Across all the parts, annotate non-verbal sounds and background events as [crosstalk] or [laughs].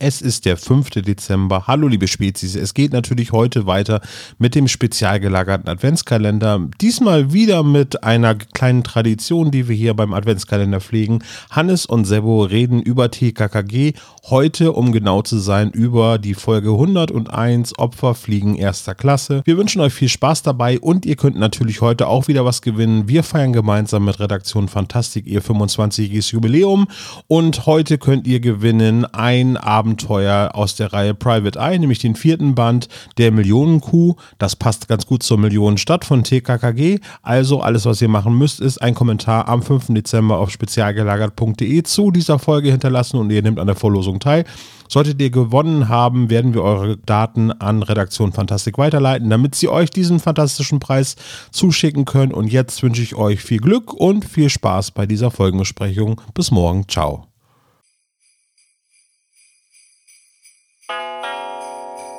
Es ist der 5. Dezember. Hallo liebe Spezies. Es geht natürlich heute weiter mit dem spezial gelagerten Adventskalender. Diesmal wieder mit einer kleinen Tradition, die wir hier beim Adventskalender pflegen. Hannes und Sebo reden über TKKG. Heute, um genau zu sein, über die Folge 101 Opfer fliegen erster Klasse. Wir wünschen euch viel Spaß dabei und ihr könnt natürlich heute auch wieder was gewinnen. Wir feiern gemeinsam mit Redaktion Fantastik ihr 25-jähriges Jubiläum und heute könnt ihr gewinnen ein Abend Abenteuer aus der Reihe Private Eye, nämlich den vierten Band der Millionenkuh. Das passt ganz gut zur Millionenstadt von TKKG. Also alles, was ihr machen müsst, ist ein Kommentar am 5. Dezember auf spezialgelagert.de zu dieser Folge hinterlassen und ihr nehmt an der Vorlosung teil. Solltet ihr gewonnen haben, werden wir eure Daten an Redaktion Fantastik weiterleiten, damit sie euch diesen fantastischen Preis zuschicken können. Und jetzt wünsche ich euch viel Glück und viel Spaß bei dieser Folgenbesprechung. Bis morgen. Ciao.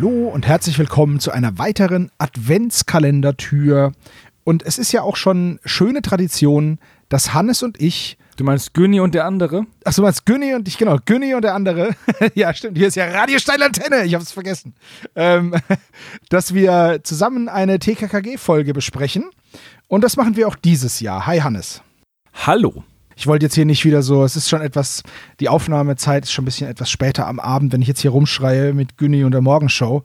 Hallo und herzlich willkommen zu einer weiteren Adventskalendertür. Und es ist ja auch schon schöne Tradition, dass Hannes und ich. Du meinst Günni und der andere? Ach, du meinst Günni und ich, genau, Günni und der andere. [laughs] ja, stimmt, hier ist ja Radiosteilantenne, ich hab's vergessen. Ähm, [laughs] dass wir zusammen eine TKKG-Folge besprechen. Und das machen wir auch dieses Jahr. Hi, Hannes. Hallo. Ich wollte jetzt hier nicht wieder so, es ist schon etwas, die Aufnahmezeit ist schon ein bisschen etwas später am Abend, wenn ich jetzt hier rumschreie mit Günni und der Morgenshow.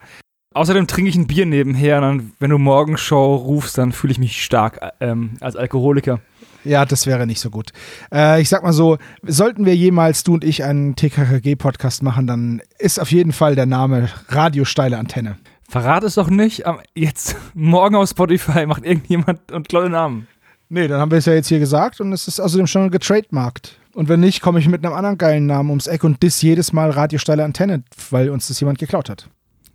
Außerdem trinke ich ein Bier nebenher und dann, wenn du Morgenshow rufst, dann fühle ich mich stark ähm, als Alkoholiker. Ja, das wäre nicht so gut. Äh, ich sag mal so, sollten wir jemals, du und ich, einen TKKG-Podcast machen, dann ist auf jeden Fall der Name Radio Steile Antenne. Verrat es doch nicht. Jetzt, morgen auf Spotify macht irgendjemand und klaut den Namen. Nee, dann haben wir es ja jetzt hier gesagt und es ist außerdem schon getrademarkt. Und wenn nicht, komme ich mit einem anderen geilen Namen ums Eck und diss jedes Mal radiosteile Antenne, weil uns das jemand geklaut hat.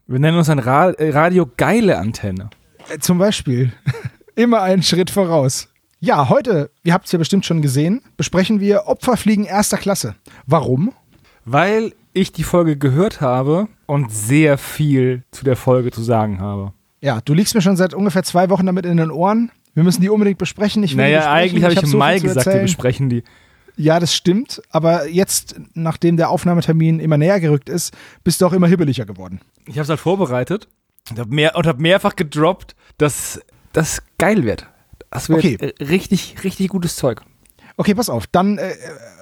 Wir nennen uns ein Ra äh, Radio geile Antenne. Äh, zum Beispiel. [laughs] Immer einen Schritt voraus. Ja, heute, ihr habt es ja bestimmt schon gesehen, besprechen wir Opferfliegen erster Klasse. Warum? Weil ich die Folge gehört habe und sehr viel zu der Folge zu sagen habe. Ja, du liegst mir schon seit ungefähr zwei Wochen damit in den Ohren. Wir müssen die unbedingt besprechen. Ich will naja, eigentlich habe ich, hab im so Mai gesagt, wir erzählen. besprechen die. Ja, das stimmt. Aber jetzt, nachdem der Aufnahmetermin immer näher gerückt ist, bist du auch immer hibbeliger geworden. Ich habe es halt vorbereitet und habe mehr, und hab mehrfach gedroppt, dass das geil wird. Das wird Okay. äh, richtig, richtig gutes Zeug. Okay, pass auf. Dann äh,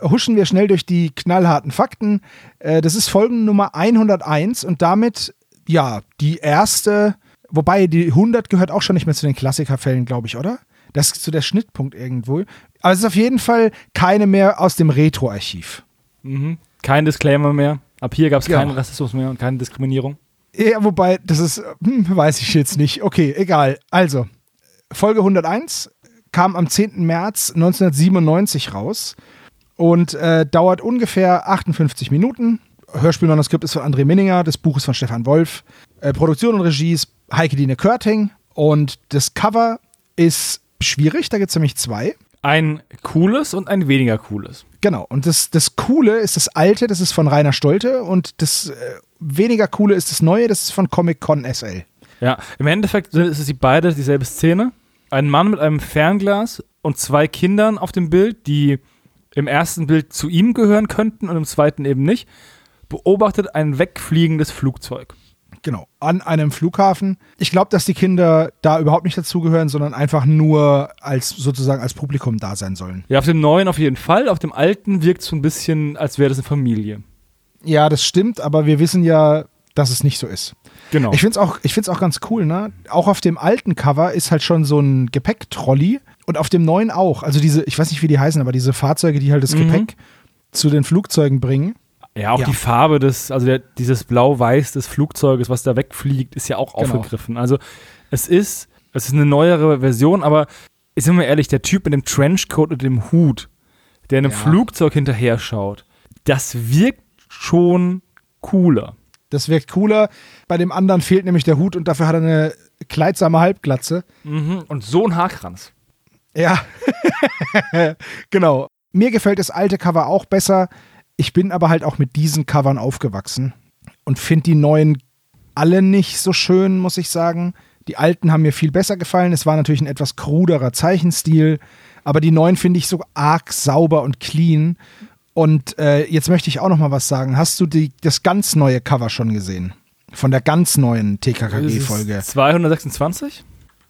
huschen wir schnell durch die knallharten Fakten. Äh, das ist Folgennummer 101 und damit, ja, die erste, wobei die 100 gehört auch schon nicht mehr zu den Klassikerfällen, glaube ich, oder? Das ist so der Schnittpunkt irgendwo. Aber es ist auf jeden Fall keine mehr aus dem Retro-Archiv. Mhm. Kein Disclaimer mehr. Ab hier gab es Ja. keinen Rassismus mehr und keine Diskriminierung. Ja, wobei, das ist, hm, weiß ich jetzt nicht. Okay, egal. Also, Folge 101 kam am 10. März 1997 raus und äh, dauert ungefähr 58 Minuten. Hörspielmanuskript ist von André Minninger, das Buch ist von Stefan Wolf. Äh, Produktion und Regie ist Heike Dine Körting und das Cover ist schwierig, da gibt es nämlich zwei. Ein cooles und ein weniger cooles. Genau, und das, das Coole ist das alte, das ist von Rainer Stolte und das äh, weniger coole ist das neue, das ist von Comic Con SL. Ja, im Endeffekt sind es die beide dieselbe Szene. Ein Mann mit einem Fernglas und zwei Kindern auf dem Bild, die im ersten Bild zu ihm gehören könnten und im zweiten eben nicht, beobachtet ein wegfliegendes Flugzeug. Genau, an einem Flughafen. Ich glaube, dass die Kinder da überhaupt nicht dazugehören, sondern einfach nur als sozusagen als Publikum da sein sollen. Ja, auf dem neuen auf jeden Fall. Auf dem alten wirkt es so ein bisschen, als wäre das eine Familie. Ja, das stimmt, aber wir wissen ja, dass es nicht so ist. Genau. Ich finde es auch, ich find's auch ganz cool, ne? Auch auf dem alten Cover ist halt schon so ein Gepäcktrolley und auf dem neuen auch. Also diese, ich weiß nicht, wie die heißen, aber diese Fahrzeuge, die halt das Mhm. Gepäck zu den Flugzeugen bringen. Ja, auch ja. die Farbe des, also der, dieses Blau-Weiß des Flugzeuges, was da wegfliegt, ist ja auch Genau. aufgegriffen. Also es ist, es ist eine neuere Version, aber ich sind wir ehrlich, der Typ mit dem Trenchcoat und dem Hut, der einem Ja. Flugzeug hinterher schaut, das wirkt schon cooler. Das wirkt cooler. Bei dem anderen fehlt nämlich der Hut und dafür hat er eine kleidsame Halbglatze. Mhm. Und so ein Haarkranz. Ja, [laughs] genau. Mir gefällt das alte Cover auch besser. Ich bin aber halt auch mit diesen Covern aufgewachsen und finde die neuen alle nicht so schön, muss ich sagen. Die alten haben mir viel besser gefallen. Es war natürlich ein etwas kruderer Zeichenstil, aber die neuen finde ich so arg sauber und clean. Und äh, jetzt möchte ich auch noch mal was sagen. Hast du die, das ganz neue Cover schon gesehen? Von der ganz neuen TKKG-Folge? 226?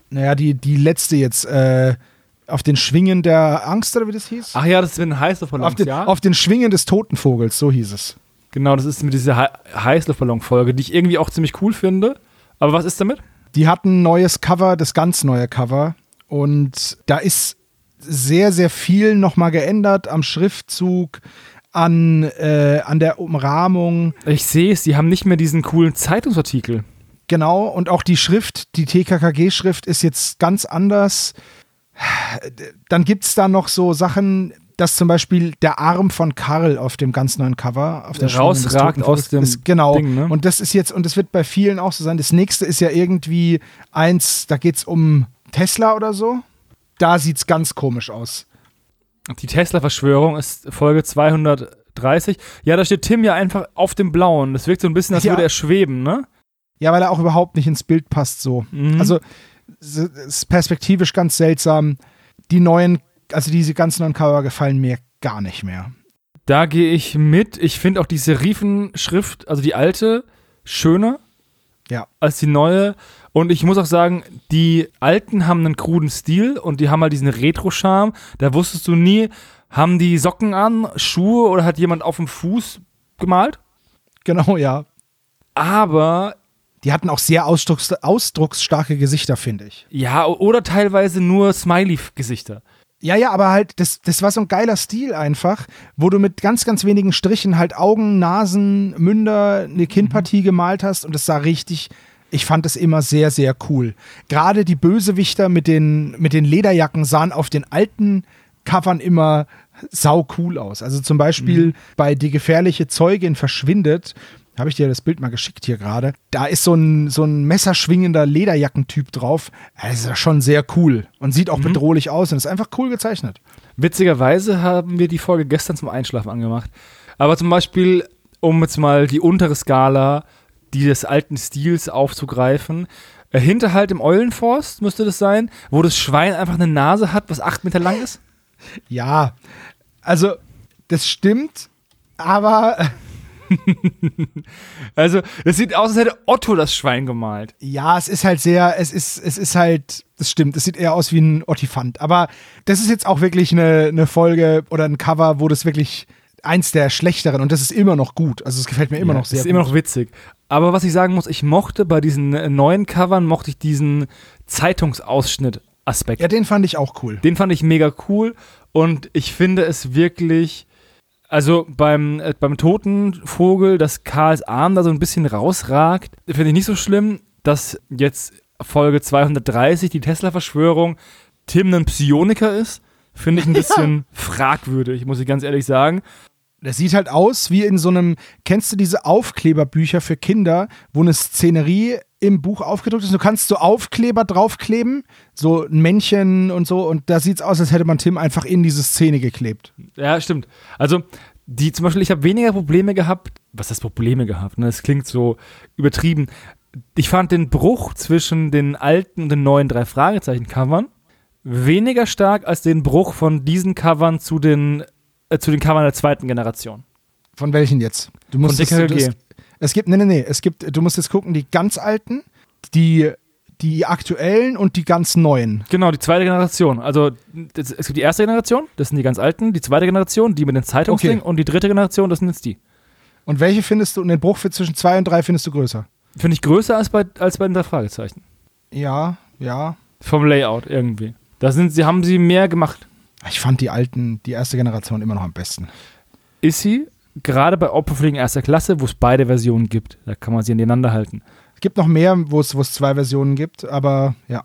Naja, die, die letzte jetzt äh, auf den Schwingen der Angst, oder wie das hieß? Ach ja, das ist mit den Heißluftballons, auf, den, ja? auf den Schwingen des Totenvogels, so hieß es. genau, das ist mit dieser He Heißluftballon-Folge, die ich irgendwie auch ziemlich cool finde. Aber was ist damit? Die hatten ein neues Cover, das ganz neue Cover. Und da ist sehr, sehr viel nochmal geändert am Schriftzug, an, äh, an der Umrahmung. Ich sehe es, die haben nicht mehr diesen coolen Zeitungsartikel. Genau, und auch die Schrift, die TKKG-Schrift ist jetzt ganz anders. Dann gibt es da noch so Sachen, dass zum Beispiel der Arm von Karl auf dem ganz neuen Cover, auf der rausragt aus dem ist, genau. Ding, ne? Und das ist jetzt, und das wird bei vielen auch so sein. Das nächste ist ja irgendwie eins, da geht es um Tesla oder so. Da sieht es ganz komisch aus. Die Tesla-Verschwörung ist Folge 230. Ja, da steht Tim ja einfach auf dem Blauen. Das wirkt so ein bisschen, als Ja. würde er schweben, ne? Ja, weil er auch überhaupt nicht ins Bild passt so. Mhm. Also ist perspektivisch ganz seltsam. Die neuen, also diese ganz neuen Cover gefallen mir gar nicht mehr. Da gehe ich mit. Ich finde auch die Serifenschrift, also die alte, schöner Ja. als die neue. Und ich muss auch sagen, die alten haben einen kruden Stil und die haben halt diesen Retro-Charme. Da wusstest du nie, haben die Socken an, Schuhe oder hat jemand auf dem Fuß gemalt? Genau, ja. Aber Die hatten auch sehr ausdrucks ausdrucksstarke Gesichter, finde ich. ja, oder teilweise nur Smiley-Gesichter. Ja, ja, aber halt, das, das war so ein geiler Stil einfach, wo du mit ganz, ganz wenigen Strichen halt Augen, Nasen, Münder, eine Kinnpartie gemalt hast und es sah richtig, ich fand es immer sehr, sehr cool. Gerade die Bösewichter mit den, mit den Lederjacken sahen auf den alten Covern immer sau cool aus. Also zum Beispiel bei Die gefährliche Zeugin verschwindet, habe ich dir das Bild mal geschickt hier gerade. Da ist so ein, so ein messerschwingender Lederjackentyp drauf. Das ist ja schon sehr cool und sieht auch bedrohlich aus und ist einfach cool gezeichnet. Witzigerweise haben wir die Folge gestern zum Einschlafen angemacht. Aber zum Beispiel, um jetzt mal die untere Skala die des alten Stils aufzugreifen, äh, Hinterhalt im Eulenforst müsste das sein, wo das Schwein einfach eine Nase hat, was acht Meter lang ist. [laughs] Ja, also das stimmt, aber [laughs] Also, es sieht aus, als hätte Otto das Schwein gemalt. ja, es ist halt sehr, es ist, es ist halt, das stimmt, es sieht eher aus wie ein Ottifant. Aber das ist jetzt auch wirklich eine, eine Folge oder ein Cover, wo das wirklich eins der schlechteren und das ist immer noch gut. Also es gefällt mir immer noch sehr ist gut. immer noch witzig. Aber was ich sagen muss, ich mochte bei diesen äh, neuen Covern, mochte ich diesen Zeitungsausschnitt-Aspekt. ja, den fand ich auch cool. Den fand ich mega cool und ich finde es wirklich, also beim, äh, beim toten Vogel, dass Karls Arm da so ein bisschen rausragt, finde ich nicht so schlimm, dass jetzt Folge 230, die Tesla-Verschwörung, Tim ein Psioniker ist, finde ich ein [laughs] bisschen fragwürdig, muss ich ganz ehrlich sagen. Das sieht halt aus wie in so einem, kennst du diese Aufkleberbücher für Kinder, wo eine Szenerie im Buch aufgedruckt ist? Du kannst so Aufkleber draufkleben, so ein Männchen und so, und da sieht's aus, als hätte man Tim einfach in diese Szene geklebt. Ja, stimmt. Also, die zum Beispiel, ich habe weniger Probleme gehabt. Was heißt Probleme gehabt? Ne? Das klingt so übertrieben. Ich fand den Bruch zwischen den alten und den neuen drei Fragezeichen-Covern weniger stark als den Bruch von diesen Covern zu den, äh, zu den Covern der zweiten Generation. Von welchen jetzt? Du musst Von DKG. es, es gibt, nee, nee, nee, es gibt, du musst jetzt gucken, die ganz alten, die, die aktuellen und die ganz neuen. Genau, die zweite Generation. Also, es gibt die erste Generation, das sind die ganz alten. Die zweite Generation, die mit den Zeitungsdingen. Okay. Und die dritte Generation, das sind jetzt die. Und welche findest du, und den Bruch für zwischen zwei und drei findest du größer? Finde ich größer als bei, als bei den drei Fragezeichen. Ja, ja. Vom Layout irgendwie. Da sind sie, haben sie mehr gemacht. Ich fand die alten, die erste Generation immer noch am besten. ist sie, gerade bei Opferfliegen erster Klasse, wo es beide Versionen gibt. Da kann man sie nebeneinander halten. Es gibt noch mehr, wo es, zwei Versionen gibt, aber ja.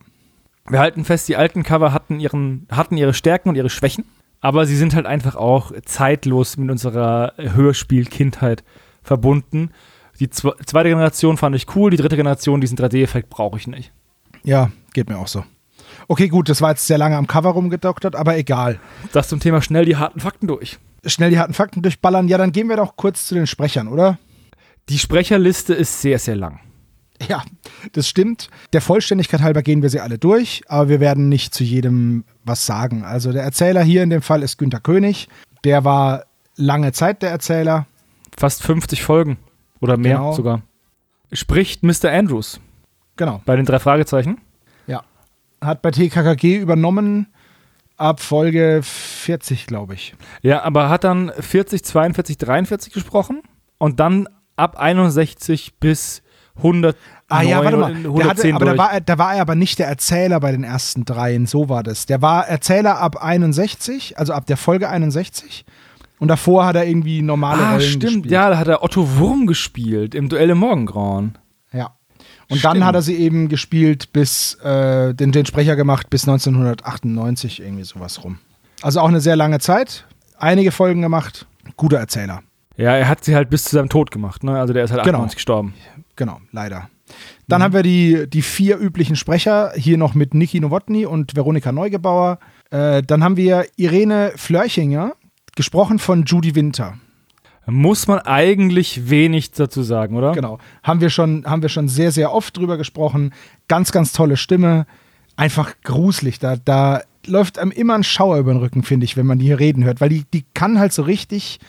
Wir halten fest, die alten Cover hatten, ihren, hatten ihre Stärken und ihre Schwächen, aber sie sind halt einfach auch zeitlos mit unserer Hörspiel-Kindheit verbunden. Die zwe zweite Generation fand ich cool, die dritte Generation, diesen 3D-Effekt brauche ich nicht. Ja, geht mir auch so. Okay, gut, das war jetzt sehr lange am Cover rumgedoktert, aber egal. Das zum Thema schnell die harten Fakten durch. Schnell die harten Fakten durchballern. Ja, dann gehen wir doch kurz zu den Sprechern, oder? Die Sprecherliste ist sehr, sehr lang. Ja, das stimmt. Der Vollständigkeit halber gehen wir sie alle durch, aber wir werden nicht zu jedem was sagen. Also der Erzähler hier in dem Fall ist Günter König. Der war lange Zeit der Erzähler. Fast 50 Folgen oder mehr Genau. sogar. Spricht Mr. Andrews Genau. bei den drei Fragezeichen. Hat bei TKKG übernommen ab Folge 40, glaube ich. Ja, aber hat dann 40, 42, 43 gesprochen und dann ab 61 bis 100. Ah ja, warte mal. Der 110 hatte, aber da war, er- da war er aber nicht der Erzähler bei den ersten dreien, so war das. Der war Erzähler ab 61, also ab der Folge 61. Und davor hat er irgendwie normale ah, Rollen stimmt. gespielt. Ja, da hat er Otto Wurm gespielt im Duell im Morgengrauen. Ja. Und dann Stimmt. hat er sie eben gespielt bis, äh, den, den Sprecher gemacht bis 1998, irgendwie sowas rum. Also auch eine sehr lange Zeit, einige Folgen gemacht, guter Erzähler. Ja, er hat sie halt bis zu seinem Tod gemacht. Ne? Also der ist halt Genau. 98 gestorben. Genau, leider. Dann haben wir die, die vier üblichen Sprecher, hier noch mit Niki Nowotny und Veronika Neugebauer. Äh, dann haben wir Irene Flörchinger, gesprochen von Judy Winter. Muss man eigentlich wenig dazu sagen, oder? Genau. Haben wir schon, haben wir schon sehr, sehr oft drüber gesprochen. Ganz, ganz tolle Stimme. Einfach gruselig. Da, da läuft einem immer ein Schauer über den Rücken, finde ich, wenn man die hier reden hört. Weil die, die kann halt so richtig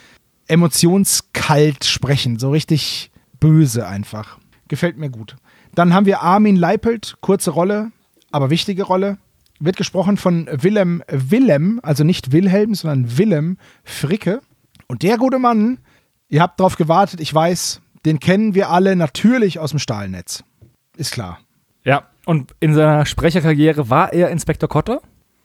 emotionskalt sprechen. So richtig böse einfach. Gefällt mir gut. Dann haben wir Armin Leipelt, kurze Rolle, aber wichtige Rolle. Wird gesprochen von Willem Willem, also nicht Wilhelm, sondern Willem Fricke. Und der gute Mann, ihr habt drauf gewartet, ich weiß, den kennen wir alle natürlich aus dem Stahlnetz. Ist klar. Ja. Und in seiner Sprecherkarriere war er Inspektor Kotter?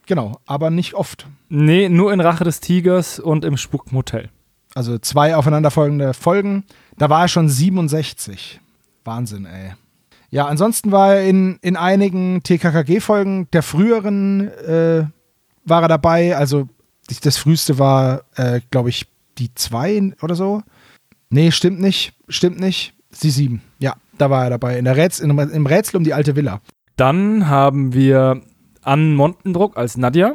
Genau, aber nicht oft. Nee, nur in Rache des Tigers und im Spukmotel. Also zwei aufeinanderfolgende Folgen. Da war er schon 67. Wahnsinn, ey. Ja, ansonsten war er in, in einigen TKKG-Folgen der früheren äh, war er dabei. Also das, das früheste war, äh, glaube ich, die zwei oder so. Nee, stimmt nicht. Stimmt nicht. Die sieben. Ja, da war er dabei. In der Rätsel, im, Im Rätsel um die alte Villa. Dann haben wir Ann Montendruck als Nadja.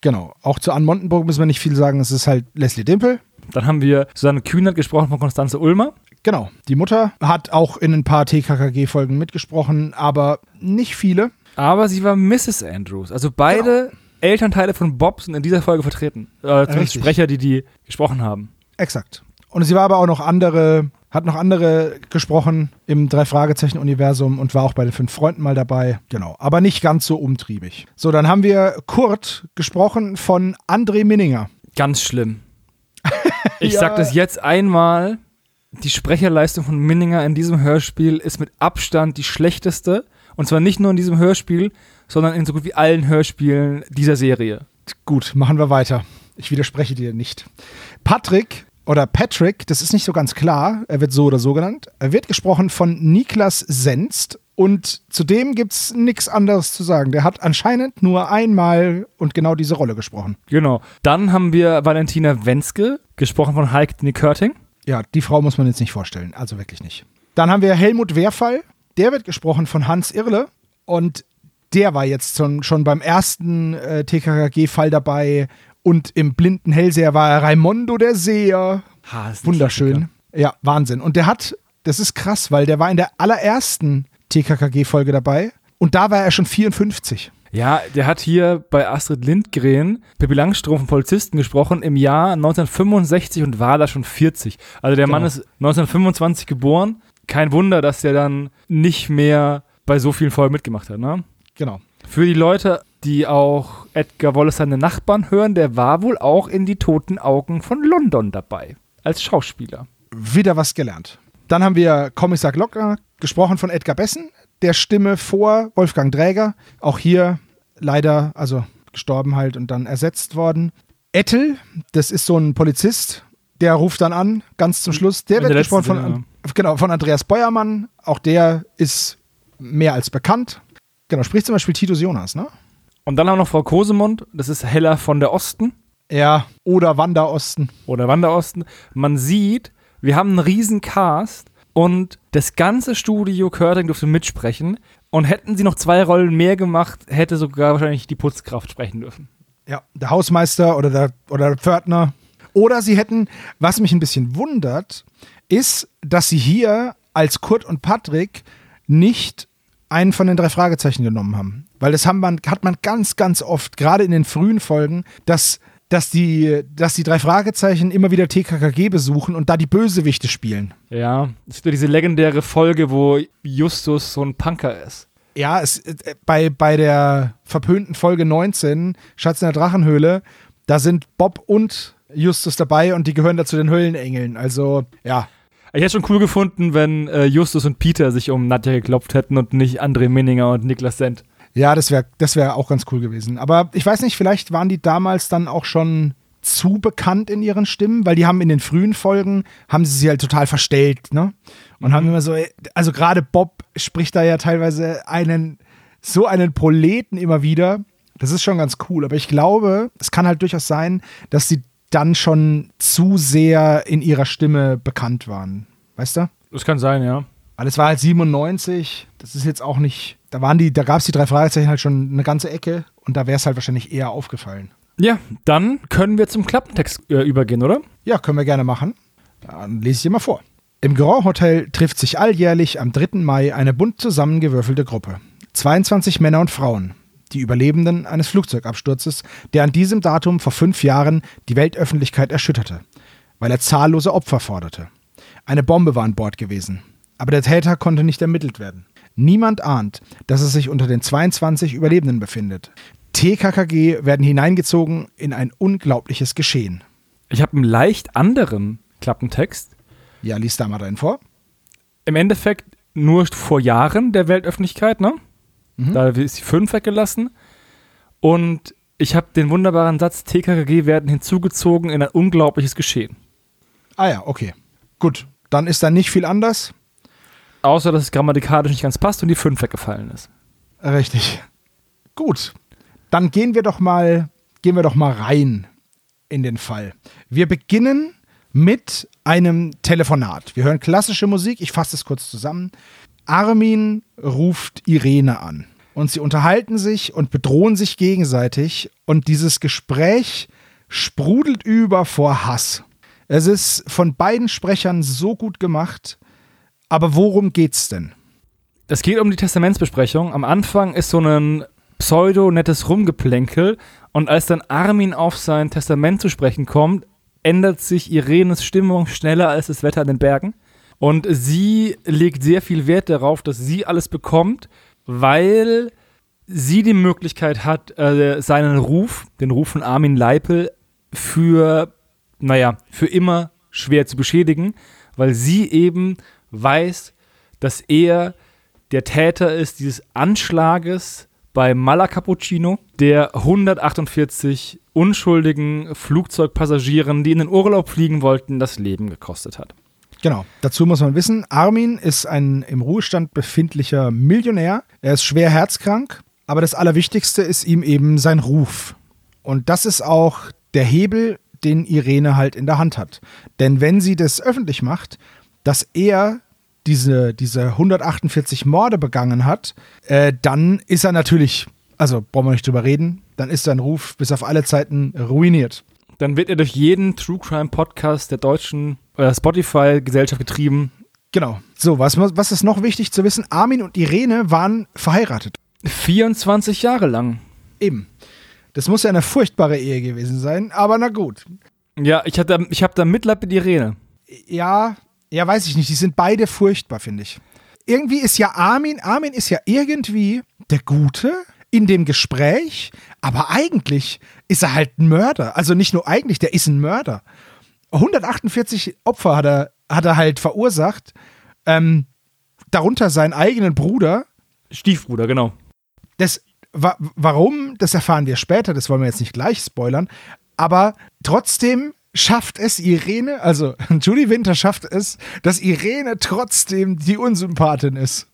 Genau. Auch zu Ann Montenburg müssen wir nicht viel sagen. Es ist halt Leslie Dimpel. Dann haben wir Susanne Kühnert gesprochen von Konstanze Ulmer. Genau. Die Mutter hat auch in ein paar TKKG-Folgen mitgesprochen, aber nicht viele. Aber sie war Mrs. Andrews. Also beide Elternteile von Bob sind in dieser Folge vertreten. Äh. Sprecher, die die gesprochen haben. Exakt. Und sie war aber auch noch andere, hat noch andere gesprochen im Drei-Fragezeichen-Universum und war auch bei den fünf Freunden mal dabei. Genau. Aber nicht ganz so umtriebig. So, dann haben wir Kurt gesprochen von André Minninger. Ganz schlimm. [laughs] Ich Ja. sag das jetzt einmal. Die Sprecherleistung von Minninger in diesem Hörspiel ist mit Abstand die schlechteste. Und zwar nicht nur in diesem Hörspiel, sondern in so gut wie allen Hörspielen dieser Serie. Gut, machen wir weiter. Ich widerspreche dir nicht. Patrick oder Patrick, das ist nicht so ganz klar, er wird so oder so genannt, er wird gesprochen von Niklas Senst und zudem gibt es nichts anderes zu sagen. Der hat anscheinend nur einmal und genau diese Rolle gesprochen. Genau. Dann haben wir Valentina Wenske, gesprochen von Heike Dini Körting. Ja, die Frau muss man jetzt nicht vorstellen, also wirklich nicht. Dann haben wir Helmut Wehrfall, der wird gesprochen von Hans Irle und der war jetzt schon, schon beim ersten äh, TKKG-Fall dabei und im blinden Hellseher war er Raimondo der Seher. Ha, Wunderschön. Ja, Wahnsinn. Und der hat, das ist krass, weil der war in der allerersten TKKG-Folge dabei und da war er schon 54. Ja, der hat hier bei Astrid Lindgren, Pippi Langstrumpf, einen Polizisten gesprochen im Jahr 1965 und war da schon 40. Also der Mann Genau. ist 1925 geboren. Kein Wunder, dass der dann nicht mehr bei so vielen Folgen mitgemacht hat. Ne? Genau. Für die Leute, die auch Edgar Wallace seine Nachbarn hören, der war wohl auch in die toten Augen von London dabei. Als Schauspieler. Wieder was gelernt. Dann haben wir Kommissar Glocker, gesprochen von Edgar Bessen, der Stimme vor Wolfgang Dräger. Auch hier leider, also gestorben halt und dann ersetzt worden. Ettel, das ist so ein Polizist, der ruft dann an, ganz zum Schluss. Der In wird der gesprochen von, An- genau, von Andreas Beuermann. Auch der ist mehr als bekannt. Genau, spricht zum Beispiel Titus Jonas, ne? Und dann haben wir noch Frau Kosemund, das ist Hella von der Osten. Ja, oder Wanda Osten. oder Wanderosten. Man sieht, wir haben einen riesen Cast und das ganze Studio Körting durfte mitsprechen. Und hätten sie noch zwei Rollen mehr gemacht, hätte sogar wahrscheinlich die Putzkraft sprechen dürfen. Ja, der Hausmeister oder der, oder der Pförtner. Oder sie hätten, was mich ein bisschen wundert, ist, dass sie hier als Kurt und Patrick nicht einen von den drei Fragezeichen genommen haben. Weil das haben man, hat man ganz, ganz oft, gerade in den frühen Folgen, dass, dass, die, dass die drei Fragezeichen immer wieder TKKG besuchen und da die Bösewichte spielen. Ja, es gibt ja diese legendäre Folge, wo Justus so ein Punker ist. Ja, es, äh, bei, bei der verpönten Folge 19, Schatz in der Drachenhöhle, da sind Bob und Justus dabei und die gehören da zu den Höllenengeln. Also, ja. Ich hätte schon cool gefunden, wenn äh, Justus und Peter sich um Nadja geklopft hätten und nicht André Minninger und Niklas Sent. Ja, das wäre das wär auch ganz cool gewesen. Aber ich weiß nicht, vielleicht waren die damals dann auch schon zu bekannt in ihren Stimmen, weil die haben in den frühen Folgen, haben sie sie halt total verstellt, ne? Und haben immer so, also gerade Bob spricht da ja teilweise einen, so einen Proleten immer wieder. Das ist schon ganz cool. Aber ich glaube, es kann halt durchaus sein, dass sie dann schon zu sehr in ihrer Stimme bekannt waren. Weißt du? Das kann sein, ja. Weil es war halt 97, das ist jetzt auch nicht, da waren die, da gab es die drei Fragezeichen halt schon eine ganze Ecke und da wäre es halt wahrscheinlich eher aufgefallen. Ja, dann können wir zum Klappentext äh, übergehen, oder? Ja, können wir gerne machen. Dann lese ich dir mal vor. Im Grand Hotel trifft sich alljährlich am 3. Mai eine bunt zusammengewürfelte Gruppe. 22 Männer und Frauen, die Überlebenden eines Flugzeugabsturzes, der an diesem Datum vor fünf Jahren die Weltöffentlichkeit erschütterte, weil er zahllose Opfer forderte. Eine Bombe war an Bord gewesen, aber der Täter konnte nicht ermittelt werden. Niemand ahnt, dass es sich unter den 22 Überlebenden befindet. TKKG werden hineingezogen in ein unglaubliches Geschehen. Ich habe einen leicht anderen Klappentext. Ja, lies da mal rein vor. Im Endeffekt nur vor Jahren der Weltöffentlichkeit, ne? Mhm. Da ist die 5 weggelassen. Und ich habe den wunderbaren Satz, TKKG werden hinzugezogen in ein unglaubliches Geschehen. Ah ja, okay. Gut, dann ist da nicht viel anders. Außer, dass es grammatikalisch nicht ganz passt und die 5 weggefallen ist. Richtig. Gut. Dann gehen wir doch mal, gehen wir doch mal rein in den Fall. Wir beginnen mit einem Telefonat. Wir hören klassische Musik. Ich fasse es kurz zusammen. Armin ruft Irene an. Und sie unterhalten sich und bedrohen sich gegenseitig. Und dieses Gespräch sprudelt über vor Hass. Es ist von beiden Sprechern so gut gemacht. Aber worum geht's denn? Es geht um die Testamentsbesprechung. Am Anfang ist so ein pseudo-nettes Rumgeplänkel. Und als dann Armin auf sein Testament zu sprechen kommt, ändert sich Irenes Stimmung schneller als das Wetter in den Bergen. Und sie legt sehr viel Wert darauf, dass sie alles bekommt, weil sie die Möglichkeit hat, äh, seinen Ruf, den Ruf von Armin Leipel, für, naja, für immer schwer zu beschädigen, weil sie eben weiß, dass er der Täter ist dieses Anschlages bei Malacappuccino, der 148 unschuldigen Flugzeugpassagieren, die in den Urlaub fliegen wollten, das Leben gekostet hat. Genau. Dazu muss man wissen, Armin ist ein im Ruhestand befindlicher Millionär. Er ist schwer herzkrank, aber das Allerwichtigste ist ihm eben sein Ruf. Und das ist auch der Hebel, den Irene halt in der Hand hat. Denn wenn sie das öffentlich macht, dass er diese, diese 148 Morde begangen hat, äh, dann ist er natürlich, also brauchen wir nicht drüber reden, dann ist sein Ruf bis auf alle Zeiten ruiniert. Dann wird er durch jeden True Crime Podcast der deutschen äh, Spotify-Gesellschaft getrieben. Genau. So, was, was ist noch wichtig zu wissen? Armin und Irene waren verheiratet. 24 Jahre lang. Eben. Das muss ja eine furchtbare Ehe gewesen sein, aber na gut. Ja, ich, hatte, ich habe da Mitleid mit Irene. Ja, ja, weiß ich nicht. Die sind beide furchtbar, finde ich. Irgendwie ist ja Armin, Armin ist ja irgendwie der Gute in dem Gespräch, aber eigentlich ist er halt ein Mörder. Also nicht nur eigentlich, der ist ein Mörder. 148 Opfer hat er, hat er halt verursacht. Ähm, darunter seinen eigenen Bruder. Stiefbruder, genau. Das, wa warum, das erfahren wir später, das wollen wir jetzt nicht gleich spoilern. Aber trotzdem schafft es Irene, also [laughs] Julie Winter schafft es, dass Irene trotzdem die Unsympathin ist.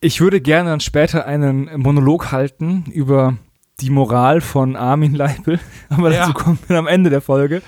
Ich würde gerne dann später einen Monolog halten über die Moral von Armin Leipel, [laughs] aber Ja. dazu kommen wir am Ende der Folge.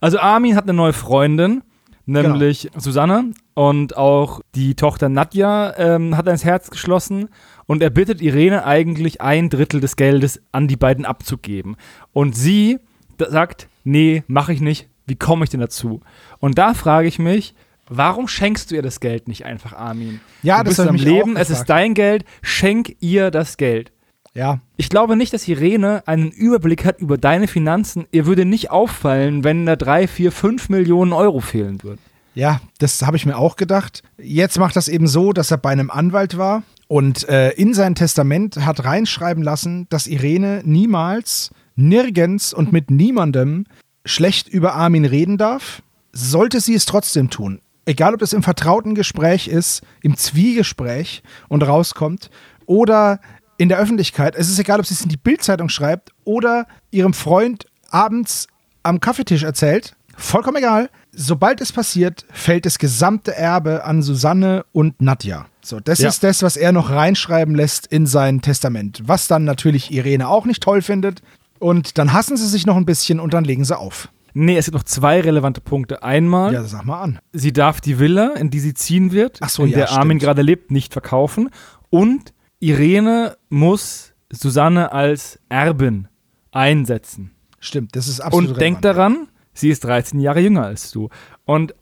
Also Armin hat eine neue Freundin, nämlich Susanne und auch die Tochter Nadja ähm, hat ins Herz geschlossen und er bittet Irene eigentlich ein Drittel des Geldes an die beiden abzugeben. Und sie sagt, nee, mache ich nicht. Wie komme ich denn dazu? Und da frage ich mich, warum schenkst du ihr das Geld nicht einfach, Armin? Ja, du das bist am mich Leben, es ist dein Geld, schenk ihr das Geld. Ja, Ich glaube nicht, dass Irene einen Überblick hat über deine Finanzen. Ihr würde nicht auffallen, wenn da drei, vier, fünf Millionen Euro fehlen würden. Ja, das habe ich mir auch gedacht. Jetzt macht das eben so, dass er bei einem Anwalt war und äh, in sein Testament hat reinschreiben lassen, dass Irene niemals, nirgends und mit niemandem schlecht über Armin reden darf. Sollte sie es trotzdem tun, egal ob es im vertrauten Gespräch ist, im Zwiegespräch und rauskommt oder in der Öffentlichkeit, es ist egal, ob sie es in die Bildzeitung schreibt oder ihrem Freund abends am Kaffeetisch erzählt, vollkommen egal. Sobald es passiert, fällt das gesamte Erbe an Susanne und Nadja. So, das Ja. ist das, was er noch reinschreiben lässt in sein Testament. Was dann natürlich Irene auch nicht toll findet. Und dann hassen sie sich noch ein bisschen und dann legen sie auf. Nee, es gibt noch zwei relevante Punkte. Einmal, Ja, sag mal an. sie darf die Villa, in die sie ziehen wird, so, in ja, der Armin stimmt. gerade lebt, nicht verkaufen. Und Irene muss Susanne als Erbin einsetzen. Stimmt, das ist absolut Und denk relevant. daran, sie ist 13 Jahre jünger als du. Und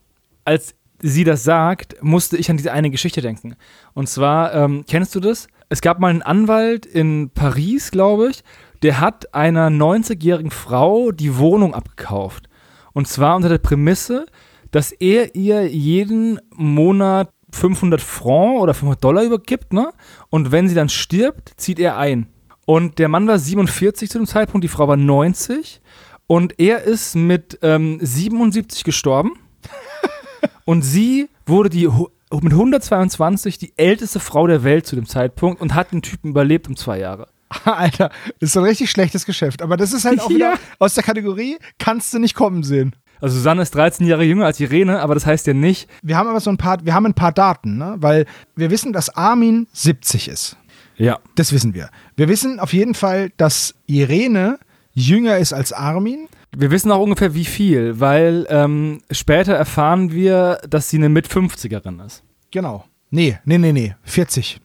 als sie das sagt, musste ich an diese eine Geschichte denken. Und zwar, ähm, kennst du das? Es gab mal einen Anwalt in Paris, glaube ich, der hat einer 90-jährigen Frau die Wohnung abgekauft. Und zwar unter der Prämisse, dass er ihr jeden Monat 500 Franc oder 500 Dollar übergibt, ne? Und wenn sie dann stirbt, zieht er ein. Und der Mann war 47 zu dem Zeitpunkt, die Frau war 90. Und er ist mit ähm, 77 gestorben. [laughs] und sie wurde die mit 122 die älteste Frau der Welt zu dem Zeitpunkt und hat den Typen überlebt um zwei Jahre. [laughs] Alter, das ist so ein richtig schlechtes Geschäft. Aber das ist halt auch wieder [laughs] Ja. aus der Kategorie, kannst du nicht kommen sehen. Also Susanne ist 13 Jahre jünger als Irene, aber das heißt ja nicht, Wir haben aber so ein paar, wir haben ein paar Daten, ne? weil wir wissen, dass Armin 70 ist. ja, Das wissen wir. Wir wissen auf jeden Fall, dass Irene jünger ist als Armin. wir wissen auch ungefähr wie viel, weil ähm, später erfahren wir, dass sie eine Mit-50erin ist. Genau. Nee, nee, nee, nee. 40.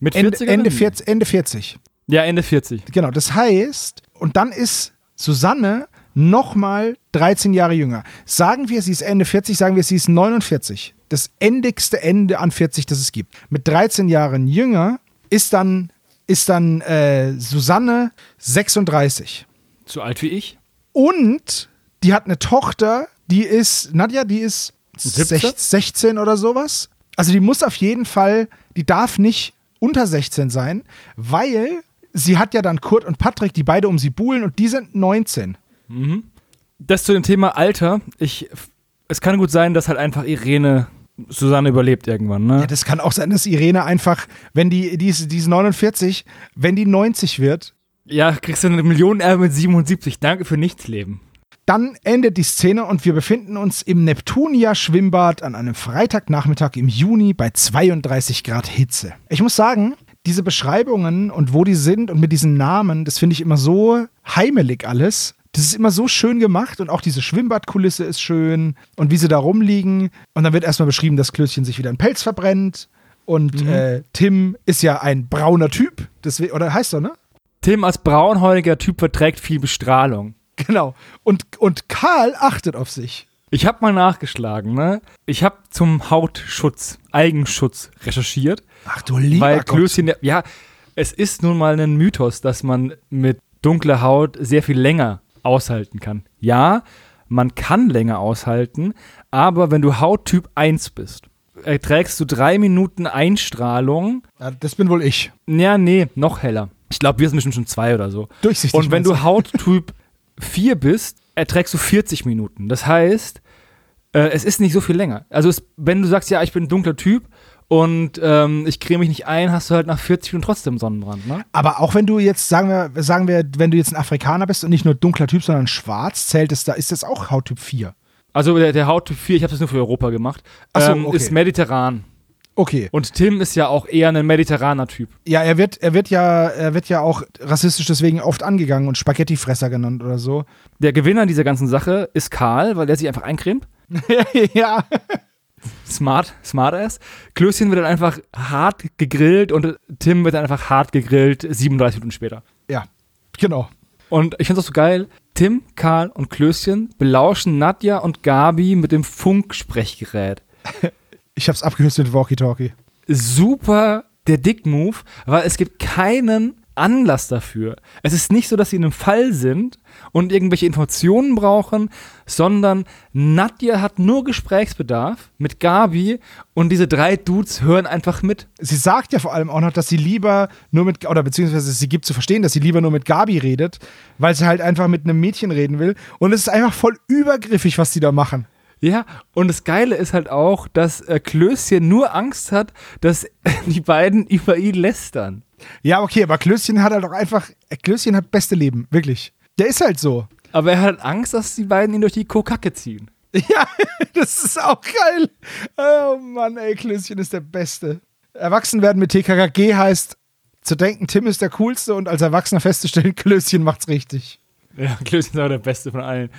Mit Ende, 40 Ende, 40, Ende 40. Ja, Ende 40. Genau. Das heißt, und dann ist Susanne nochmal 13 Jahre jünger. Sagen wir, sie ist Ende 40, sagen wir, sie ist 49. Das endigste Ende an 40, das es gibt. Mit 13 Jahren jünger ist dann, ist dann äh, Susanne 36. Zu alt wie ich? Und die hat eine Tochter, die ist, Nadja, die ist 17? 16, 16 oder sowas. Also die muss auf jeden Fall, die darf nicht unter 16 sein, weil sie hat ja dann Kurt und Patrick, die beide um sie buhlen und die sind 19. Das zu dem Thema Alter. Ich, es kann gut sein, dass halt einfach Irene Susanne überlebt irgendwann, ne? Ja, das kann auch sein, dass Irene einfach, wenn die, die ist, die ist 49, wenn die 90 wird, Ja, kriegst du eine Millionenerbe mit 77. Danke für nichts leben. Dann endet die Szene und wir befinden uns im Neptunia-Schwimmbad an einem Freitagnachmittag im Juni bei 32 Grad Hitze. Ich muss sagen, diese Beschreibungen und wo die sind und mit diesen Namen, das finde ich immer so heimelig alles. Das ist immer so schön gemacht und auch diese Schwimmbadkulisse ist schön und wie sie da rumliegen. Und dann wird erstmal beschrieben, dass Klößchen sich wieder ein Pelz verbrennt. Und äh, Tim ist ja ein brauner Typ. Deswegen, oder heißt er, ne? Tim als braunhäutiger Typ verträgt viel Bestrahlung. Genau. Und, und Karl achtet auf sich. Ich habe mal nachgeschlagen, ne? Ich habe zum Hautschutz, Eigenschutz recherchiert, Ach du lieber weil Gott. Klößchen, ja- ja, es ist nun mal ein Mythos, dass man mit dunkler Haut sehr viel länger aushalten kann. Ja, man kann länger aushalten, aber wenn du Hauttyp 1 bist, erträgst du drei Minuten Einstrahlung. Ja, das bin wohl ich. Ja, nee, noch heller. Ich glaube, wir sind bestimmt schon zwei oder so. Durchsichtig. Und wenn du Hauttyp [laughs] 4 bist, erträgst du 40 Minuten. Das heißt, äh, es ist nicht so viel länger. Also es, wenn du sagst, ja, ich bin ein dunkler Typ und ähm, ich creme mich nicht ein, hast du halt nach 40 Minuten trotzdem Sonnenbrand. Ne? Aber auch wenn du jetzt, sagen wir, sagen wir, wenn du jetzt ein Afrikaner bist und nicht nur dunkler Typ, sondern schwarz, zählt es da, ist das auch Hauttyp 4. Also der, der Hauttyp 4, ich habe das nur für Europa gemacht, Ach so, ähm, okay. ist mediterran. Okay. Und Tim ist ja auch eher ein mediterraner Typ. Ja, er wird, er wird ja, er wird ja auch rassistisch deswegen oft angegangen und Spaghettifresser genannt oder so. Der Gewinner dieser ganzen Sache ist Karl, weil der sich einfach eincremt. [laughs] ja. Smart, smart ass. Klößchen wird dann einfach hart gegrillt und Tim wird dann einfach hart gegrillt 37 Minuten später. Ja, genau. Und ich finde das so geil. Tim, Karl und Klößchen belauschen Nadja und Gabi mit dem Funksprechgerät. [laughs] Ich hab's abgelöst mit Walkie-Talkie. Super der Dick-Move, weil es gibt keinen Anlass dafür. Es ist nicht so, dass sie in einem Fall sind und irgendwelche Informationen brauchen, sondern Nadja hat nur Gesprächsbedarf mit Gabi und diese drei Dudes hören einfach mit. Sie sagt ja vor allem auch noch, dass sie lieber nur mit, oder beziehungsweise sie gibt zu verstehen, dass sie lieber nur mit Gabi redet, weil sie halt einfach mit einem Mädchen reden will. Und es ist einfach voll übergriffig, was die da machen. Ja, und das Geile ist halt auch, dass äh, Klößchen nur Angst hat, dass [laughs] die beiden über ihn lästern. Ja, okay, aber Klößchen hat halt auch einfach, Klößchen hat beste Leben, wirklich. Der ist halt so. Aber er hat Angst, dass die beiden ihn durch die Kokacke ziehen. [laughs] Ja, das ist auch geil. Oh Mann, ey, Klößchen ist der Beste. Erwachsen werden mit TKKG heißt zu denken, Tim ist der Coolste und als Erwachsener festzustellen, [laughs] Klößchen macht's richtig. Ja, Klößchen ist auch der Beste von allen.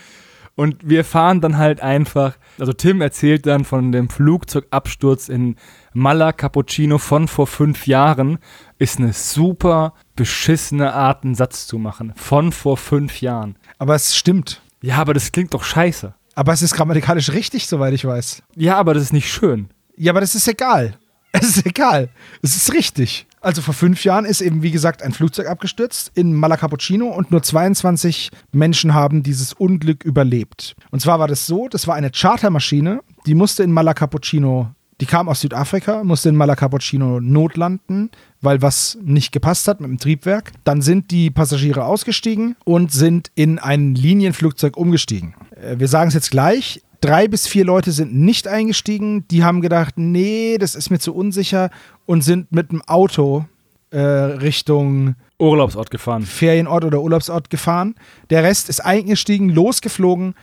Und wir fahren dann halt einfach, also Tim erzählt dann von dem Flugzeugabsturz in Mala Cappuccino von vor fünf Jahren. Ist eine super beschissene Art, einen Satz zu machen. Von vor fünf Jahren. Aber es stimmt. Ja, aber das klingt doch scheiße. Aber es ist grammatikalisch richtig, soweit ich weiß. Ja, aber das ist nicht schön. Ja, aber das ist egal. [laughs] Es ist egal. Es ist richtig. Also vor fünf Jahren ist eben, wie gesagt, ein Flugzeug abgestürzt in Malacappuccino und nur 22 Menschen haben dieses Unglück überlebt. Und zwar war das so, das war eine Chartermaschine, die musste in Malacappuccino, die kam aus Südafrika, musste in Malacappuccino notlanden, weil was nicht gepasst hat mit dem Triebwerk. Dann sind die Passagiere ausgestiegen und sind in ein Linienflugzeug umgestiegen. Äh, Wir sagen es jetzt gleich. Drei bis vier Leute sind nicht eingestiegen. Die haben gedacht, nee, das ist mir zu unsicher und sind mit dem Auto äh, Richtung Urlaubsort gefahren. Ferienort oder Urlaubsort gefahren. Der Rest ist eingestiegen, losgeflogen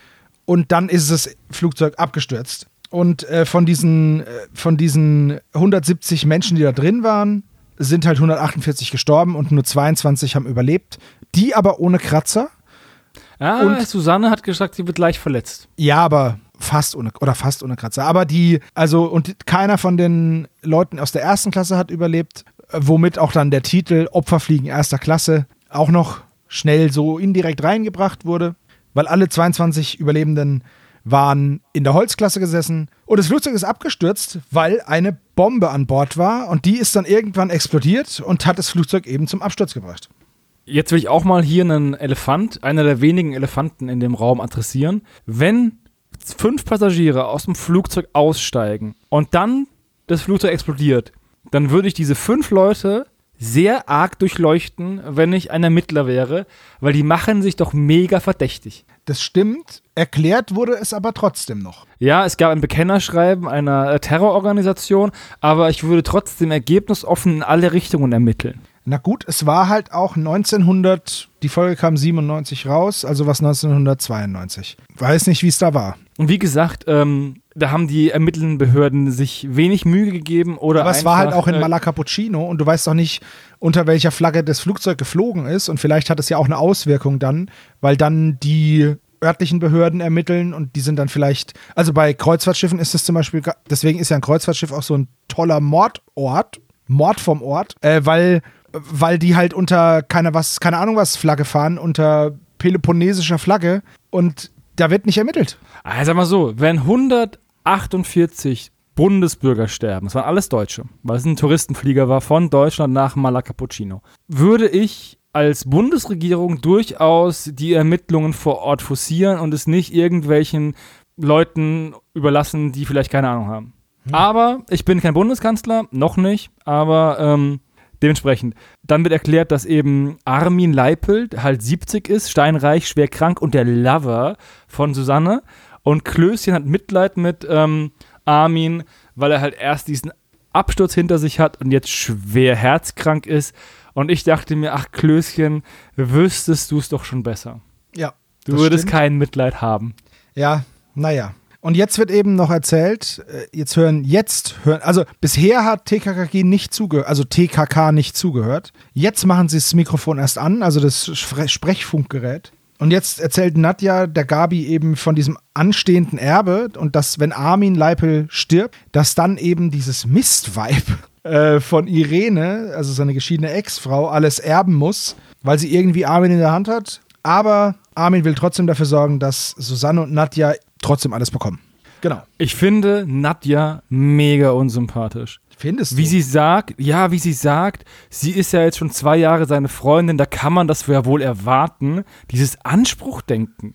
und dann ist das Flugzeug abgestürzt. Und äh, von, diesen, äh, von diesen 170 Menschen, die da drin waren, sind halt 148 gestorben und nur 22 haben überlebt. Die aber ohne Kratzer. Ah, Und- Susanne hat gesagt, sie wird leicht verletzt. Ja, aber fast ohne oder fast ohne Kratzer. Aber die, also und keiner von den Leuten aus der ersten Klasse hat überlebt, äh, womit auch dann der Titel Opferfliegen erster Klasse auch noch schnell so indirekt reingebracht wurde, weil alle 22 Überlebenden waren in der Holzklasse gesessen und das Flugzeug ist abgestürzt, weil eine Bombe an Bord war und die ist dann irgendwann explodiert und hat das Flugzeug eben zum Absturz gebracht. Jetzt will ich auch mal hier einen Elefant, einer der wenigen Elefanten in dem Raum adressieren. Wenn fünf Passagiere aus dem Flugzeug aussteigen und dann das Flugzeug explodiert, dann würde ich diese fünf Leute sehr arg durchleuchten, wenn ich ein Ermittler wäre, weil die machen sich doch mega verdächtig. Das stimmt, erklärt wurde es aber trotzdem noch. Ja, es gab ein Bekennerschreiben einer äh, Terrororganisation, aber ich würde trotzdem ergebnisoffen in alle Richtungen ermitteln. Na gut, es war halt auch 1900, die Folge kam 97 raus, also was 1992. Weiß nicht, wie es da war. Und wie gesagt, ähm, da haben die ermittelnden Behörden sich wenig Mühe gegeben oder Aber es war halt einfach, auch in äh, Malacappuccino und du weißt doch nicht, unter welcher Flagge das Flugzeug geflogen ist und vielleicht hat es ja auch eine Auswirkung dann, weil dann die örtlichen Behörden ermitteln und die sind dann vielleicht, also bei Kreuzfahrtschiffen ist es zum Beispiel, deswegen ist ja ein Kreuzfahrtschiff auch so ein toller Mordort, Mord vom Ort, äh, weil, weil die halt unter keine was, keine Ahnung was Flagge fahren, unter peloponnesischer Flagge und da wird nicht ermittelt. Ah, sag mal so, wenn 148 Bundesbürger sterben, das waren alles Deutsche, weil es ein Touristenflieger war von Deutschland nach Malacappuccino, würde ich als Bundesregierung durchaus die Ermittlungen vor Ort forcieren und es nicht irgendwelchen Leuten überlassen, die vielleicht keine Ahnung haben. Aber ich bin kein Bundeskanzler, noch nicht, aber ähm, dementsprechend. Dann wird erklärt, dass eben Armin Leipelt halt 70 ist, steinreich, schwer krank und der Lover von Susanne. Und Klößchen hat Mitleid mit ähm, Armin, weil er halt erst diesen Absturz hinter sich hat und jetzt schwer herzkrank ist. Und ich dachte mir, ach Klößchen, wüsstest du es doch schon besser. Ja. Du würdest stimmt. kein Mitleid haben. Ja, naja. Und jetzt wird eben noch erzählt, äh, jetzt hören, jetzt hören, also bisher hat TKKG nicht zugehört, also TKK nicht zugehört. Jetzt machen sie das Mikrofon erst an, also das Spre- Sprechfunkgerät. Und jetzt erzählt Nadja der Gabi eben von diesem anstehenden Erbe und dass, wenn Armin Leipel stirbt, dass dann eben dieses Mistvibe äh, von Irene, also seine geschiedene Ex-Frau, alles erben muss, weil sie irgendwie Armin in der Hand hat. Aber Armin will trotzdem dafür sorgen, dass Susanne und Nadja trotzdem alles bekommen. Genau. Ich finde Nadja mega unsympathisch. Findest Wie du? sie sagt, ja, wie sie sagt, sie ist ja jetzt schon zwei Jahre seine Freundin, da kann man das ja wohl erwarten. Dieses Anspruchdenken.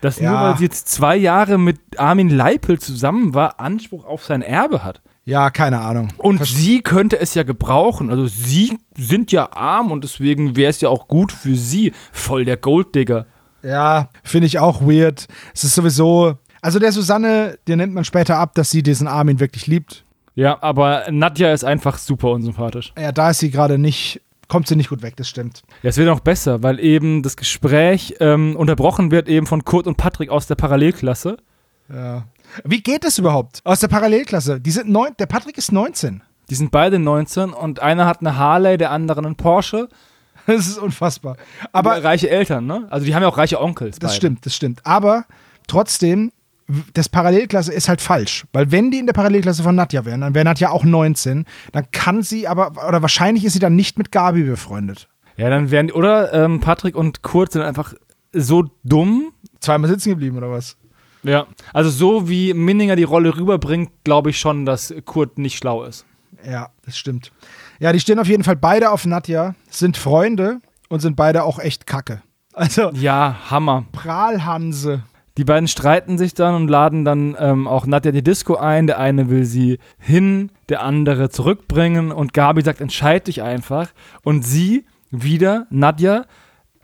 Dass nur Ja. weil sie jetzt zwei Jahre mit Armin Leipel zusammen war, Anspruch auf sein Erbe hat. ja, keine Ahnung. Und sie könnte es ja gebrauchen. Also sie sind ja arm und deswegen wäre es ja auch gut für sie. Voll der Golddigger. Ja, finde ich auch weird. Es ist sowieso. Also der Susanne, der nennt man später ab, dass sie diesen Armin wirklich liebt. Ja, aber Nadja ist einfach super unsympathisch. Ja, da ist sie gerade nicht, kommt sie nicht gut weg, das stimmt. Ja, es wird noch besser, weil eben das Gespräch ähm, unterbrochen wird eben von Kurt und Patrick aus der Parallelklasse. Ja. Wie geht das überhaupt? Aus der Parallelklasse. Die sind neun, der Patrick ist 19. Die sind beide 19 und einer hat eine Harley, der andere einen Porsche. [laughs] Das ist unfassbar. Aber reiche Eltern, ne? Also die haben ja auch reiche Onkels. das beide. stimmt, das stimmt. Aber trotzdem, das Parallelklasse ist halt falsch. Weil wenn die in der Parallelklasse von Nadja wären, dann wäre Nadja auch 19. Dann kann sie aber, oder wahrscheinlich ist sie dann nicht mit Gabi befreundet. Ja, dann werden die, oder ähm, Patrick und Kurt sind einfach so dumm. Zweimal sitzen geblieben oder was? Ja. Also so wie Minninger die Rolle rüberbringt, glaube ich schon, dass Kurt nicht schlau ist. Ja, das stimmt. Ja, die stehen auf jeden Fall beide auf Nadja, sind Freunde und sind beide auch echt kacke. Also, Ja, Hammer. Prahlhanse. Die beiden streiten sich dann und laden dann ähm, auch Nadja in die Disco ein. Der eine will sie hin, der andere zurückbringen und Gabi sagt, entscheid dich einfach. Und sie, wieder, Nadja,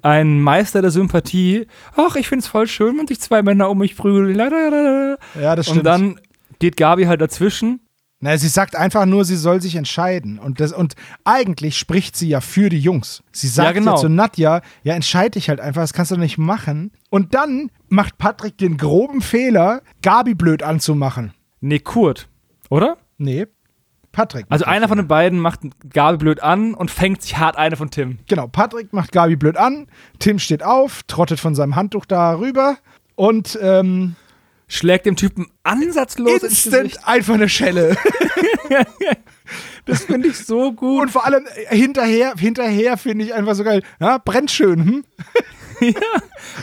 ein Meister der Sympathie. Ach, ich find's voll schön, wenn sich zwei Männer um mich prügeln. Ja, das stimmt. Und dann geht Gabi halt dazwischen. Na, sie sagt einfach nur, sie soll sich entscheiden. Und, das, und eigentlich spricht sie ja für die Jungs. Sie sagt ja, genau. zu Nadja, ja, entscheid dich halt einfach, das kannst du nicht machen. Und dann macht Patrick den groben Fehler, Gabi blöd anzumachen. Nee, Kurt, oder? Nee, Patrick. Also einer von den beiden macht Gabi blöd an und fängt sich hart eine von Tim. Genau, Patrick macht Gabi blöd an, Tim steht auf, trottet von seinem Handtuch da rüber und ähm, Schlägt dem Typen ansatzlos ins instant einfach eine Schelle. [laughs] Das finde ich so gut. Und vor allem äh, hinterher, hinterher finde ich einfach so geil. Ja, brennt schön, hm? [laughs]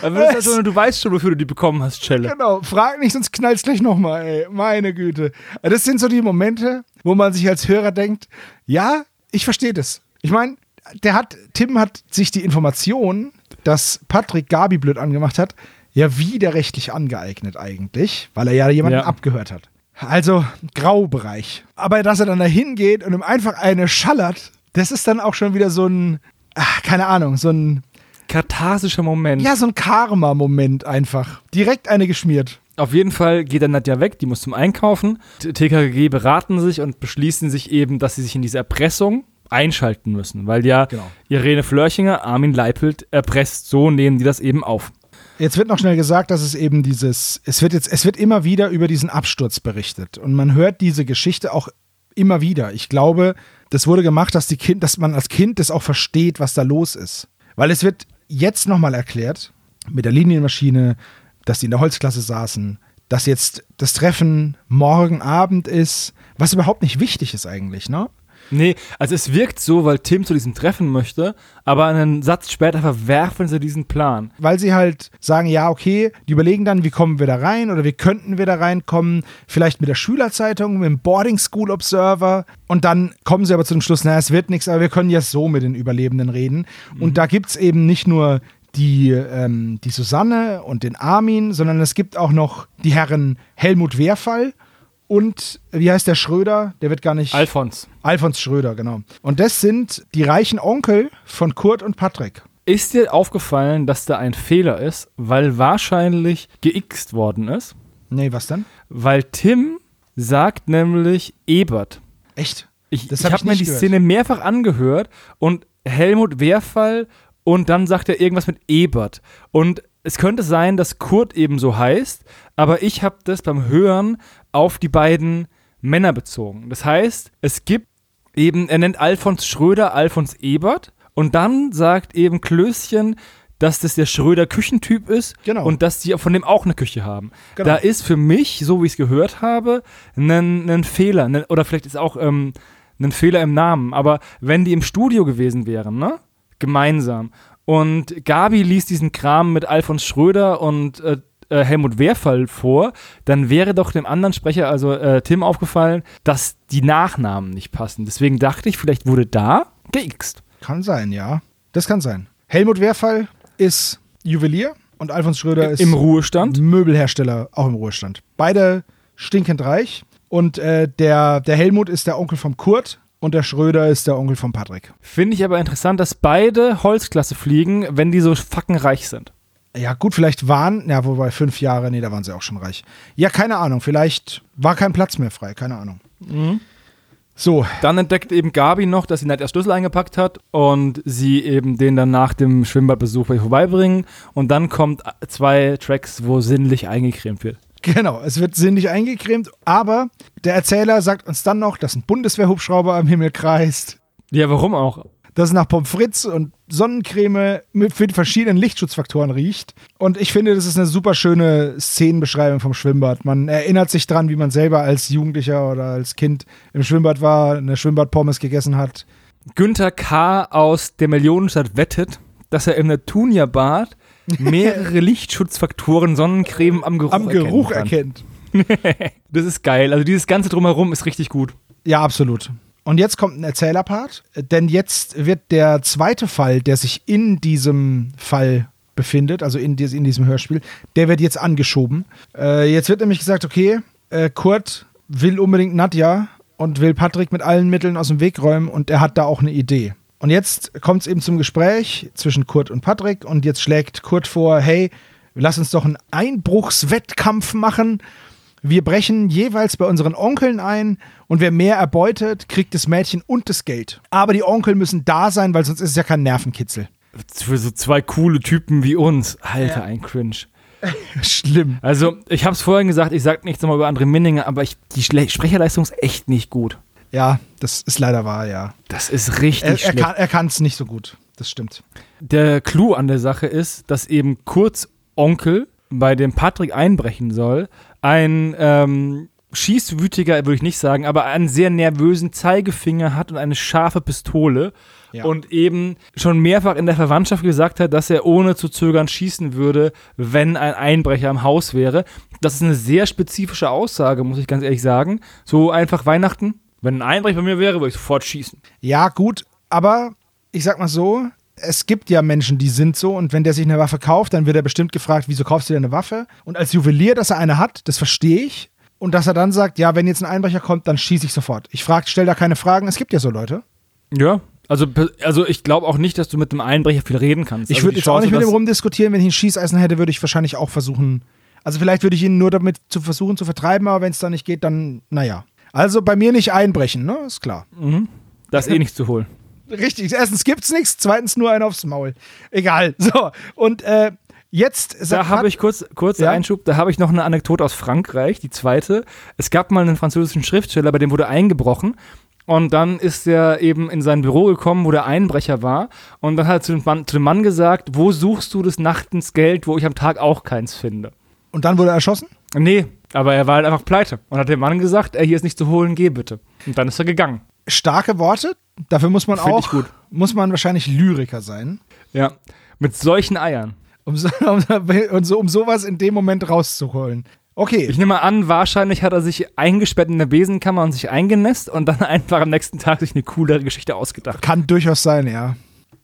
Ist also, du weißt schon, wofür du die bekommen hast, Schelle. Genau, frag nicht, sonst knallt's gleich nochmal, ey. Meine Güte. Das sind so die Momente, wo man sich als Hörer denkt, ja, ich verstehe das. Ich meine, der hat, Tim hat sich die Information, dass Patrick Gabi blöd angemacht hat, ja widerrechtlich angeeignet eigentlich, weil er ja jemanden Ja. abgehört hat. Also Graubereich. Aber dass er dann da hingeht und ihm einfach eine schallert, das ist dann auch schon wieder so ein, ach, keine Ahnung, so ein, Katharsischer Moment. ja, so ein Karma-Moment einfach. Direkt eine geschmiert. Auf jeden Fall geht dann Nadja weg, die muss zum Einkaufen. TKG beraten sich und beschließen sich eben, dass sie sich in diese Erpressung einschalten müssen, weil ja Genau. Irene Flörchinger Armin Leipelt erpresst. So nehmen die das eben auf. Jetzt wird noch schnell gesagt, dass es eben dieses, es wird jetzt, es wird immer wieder über diesen Absturz berichtet und man hört diese Geschichte auch immer wieder. Ich glaube, das wurde gemacht, dass die Kind, dass man als Kind das auch versteht, was da los ist, weil es wird jetzt nochmal erklärt mit der Linienmaschine, dass die in der Holzklasse saßen, dass jetzt das Treffen morgen Abend ist, was überhaupt nicht wichtig ist eigentlich, ne? Nee, also es wirkt so, weil Tim zu diesem Treffen möchte, aber einen Satz später verwerfen sie diesen Plan. weil sie halt sagen, ja, okay, die überlegen dann, wie kommen wir da rein oder wie könnten wir da reinkommen, vielleicht mit der Schülerzeitung, mit dem Boarding School Observer und dann kommen sie aber zu dem Schluss, naja, es wird nichts, aber wir können jetzt so mit den Überlebenden reden. Und da gibt es eben nicht nur die, ähm, die Susanne und den Armin, sondern es gibt auch noch die Herren Helmut Wehrfall und wie heißt der Schröder? Der wird gar nicht. Alfons, Alfons Schröder, genau. Und das sind die reichen Onkel von Kurt und Patrick. ist dir aufgefallen, dass da ein Fehler ist, weil wahrscheinlich geixt worden ist? Nee, was dann? Weil Tim sagt nämlich Ebert. Echt? Ich, Das ich hab habe ich mir die gehört. Szene mehrfach angehört und Helmut Wehrfall und dann sagt er irgendwas mit Ebert. Und es könnte sein, dass Kurt eben so heißt, aber ich habe das beim Hören auf die beiden Männer bezogen. Das heißt, es gibt eben, er nennt Alfons Schröder Alfons Ebert und dann sagt eben Klößchen, dass das der Schröder Küchentyp ist Genau. und dass die von dem auch eine Küche haben. Genau. Da ist für mich, so wie ich es gehört habe, ein, Fehler. Ein, oder vielleicht ist auch ähm, ein Fehler im Namen. Aber wenn die im Studio gewesen wären, ne? Gemeinsam. Und Gabi liest diesen Kram mit Alfons Schröder und äh, äh, Helmut Wehrfall vor, dann wäre doch dem anderen Sprecher, also äh, Tim, aufgefallen, dass die Nachnamen nicht passen. Deswegen dachte ich, vielleicht wurde da geixt. Kann sein, ja. Das kann sein. Helmut Wehrfall ist Juwelier und Alfons Schröder ist Im Ruhestand. Möbelhersteller, auch im Ruhestand. Beide stinkend reich. Und äh, der, der Helmut ist der Onkel vom Kurt und der Schröder ist der Onkel von Patrick. Finde ich aber interessant, dass beide Holzklasse fliegen, wenn die so fucking reich sind. Ja, gut, vielleicht waren, ja, wobei fünf Jahre, nee, da waren sie auch schon reich. Ja, keine Ahnung, vielleicht war kein Platz mehr frei, keine Ahnung. So, Dann entdeckt eben Gabi noch, dass sie nicht erst Schlüssel eingepackt hat und sie eben den dann nach dem Schwimmbadbesuch vorbeibringen. Und dann kommt zwei Tracks, wo sinnlich eingecremt wird. genau, es wird sinnlich eingecremt, aber der Erzähler sagt uns dann noch, dass ein Bundeswehrhubschrauber am Himmel kreist, Ja, warum auch? Dass es nach Pommes frites und Sonnencreme mit für die verschiedenen Lichtschutzfaktoren riecht. Und ich finde, das ist eine super schöne Szenenbeschreibung vom Schwimmbad. Man erinnert sich dran, wie man selber als Jugendlicher oder als Kind im Schwimmbad war, eine Schwimmbadpommes gegessen hat. Günther K. aus der Millionenstadt wettet, dass er im Natunia-Bad [laughs] mehrere Lichtschutzfaktoren Sonnencreme am Geruch, Am Geruch erkennt. [laughs] Das ist geil. Also dieses ganze Drumherum ist richtig gut. Ja, absolut. Und jetzt kommt ein Erzählerpart, denn jetzt wird der zweite Fall, der sich in diesem Fall befindet, also in, in diesem Hörspiel, der wird jetzt angeschoben. Äh, jetzt wird nämlich gesagt, okay, äh, Kurt will unbedingt Nadja und will Patrick mit allen Mitteln aus dem Weg räumen und er hat da auch eine Idee. Und jetzt kommt es eben zum Gespräch zwischen Kurt und Patrick und jetzt schlägt Kurt vor, hey, lass uns doch einen Einbruchswettkampf machen. Wir brechen jeweils bei unseren Onkeln ein und wer mehr erbeutet, kriegt das Mädchen und das Geld. Aber die Onkel müssen da sein, weil sonst ist es ja kein Nervenkitzel. Für so zwei coole Typen wie uns. Alter, ein Cringe. [laughs] Schlimm. Also, ich habe es vorhin gesagt, ich sag nichts nochmal über andere Minninger, aber ich, die Schle Sprecherleistung ist echt nicht gut. Ja, das ist leider wahr, ja. Das ist richtig Er, er er kann es nicht so gut. Das stimmt. Der Clou an der Sache ist, dass eben Kurz Onkel bei dem Patrick einbrechen soll, ein ähm, schießwütiger, würde ich nicht sagen, aber einen sehr nervösen Zeigefinger hat und eine scharfe Pistole Ja. und eben schon mehrfach in der Verwandtschaft gesagt hat, dass er ohne zu zögern schießen würde, wenn ein Einbrecher im Haus wäre. Das ist eine sehr spezifische Aussage, muss ich ganz ehrlich sagen. So einfach Weihnachten. Wenn ein Einbrecher bei mir wäre, würde ich sofort schießen. Ja, gut, aber ich sag mal so, es gibt ja Menschen, die sind so und wenn der sich eine Waffe kauft, dann wird er bestimmt gefragt, wieso kaufst du dir eine Waffe? Und als Juwelier, dass er eine hat, das verstehe ich. Und dass er dann sagt, ja, wenn jetzt ein Einbrecher kommt, dann schieße ich sofort. Ich frage, stell da keine Fragen. Es gibt ja so Leute. Ja. Also, also ich glaube auch nicht, dass du mit einem Einbrecher viel reden kannst. Ich also würde jetzt auch nicht mit ihm rumdiskutieren. Wenn ich ein Schießeisen hätte, würde ich wahrscheinlich auch versuchen. Also vielleicht würde ich ihn nur damit zu versuchen zu vertreiben, aber wenn es dann nicht geht, dann, naja. Also bei mir nicht einbrechen, ne? Ist klar. Da ist eh nichts zu holen. Richtig. Erstens gibt's nichts, zweitens nur einen aufs Maul. Egal. So. Und äh, jetzt Da habe ich kurz, kurz Ja? Einschub, da habe ich noch eine Anekdote aus Frankreich, die zweite. Es gab mal einen französischen Schriftsteller, bei dem wurde eingebrochen. Und dann ist er eben in sein Büro gekommen, wo der Einbrecher war. Und dann hat er zu dem Mann, zu dem Mann gesagt, wo suchst du des Nachtens Geld, wo ich am Tag auch keins finde? und dann wurde er erschossen? Nee, aber er war halt einfach pleite. Und hat dem Mann gesagt, ey, hier ist nicht zu holen, geh bitte. Und dann ist er gegangen. Starke Worte. Dafür muss man Find auch, muss man wahrscheinlich Lyriker sein. Ja. Mit solchen Eiern. Um, so, [laughs] um, so, um sowas in dem Moment rauszuholen. Okay. Ich nehme an, wahrscheinlich hat er sich eingesperrt in der Besenkammer und sich eingenässt und dann [laughs] einfach am nächsten Tag sich eine coolere Geschichte ausgedacht. Kann durchaus sein, ja.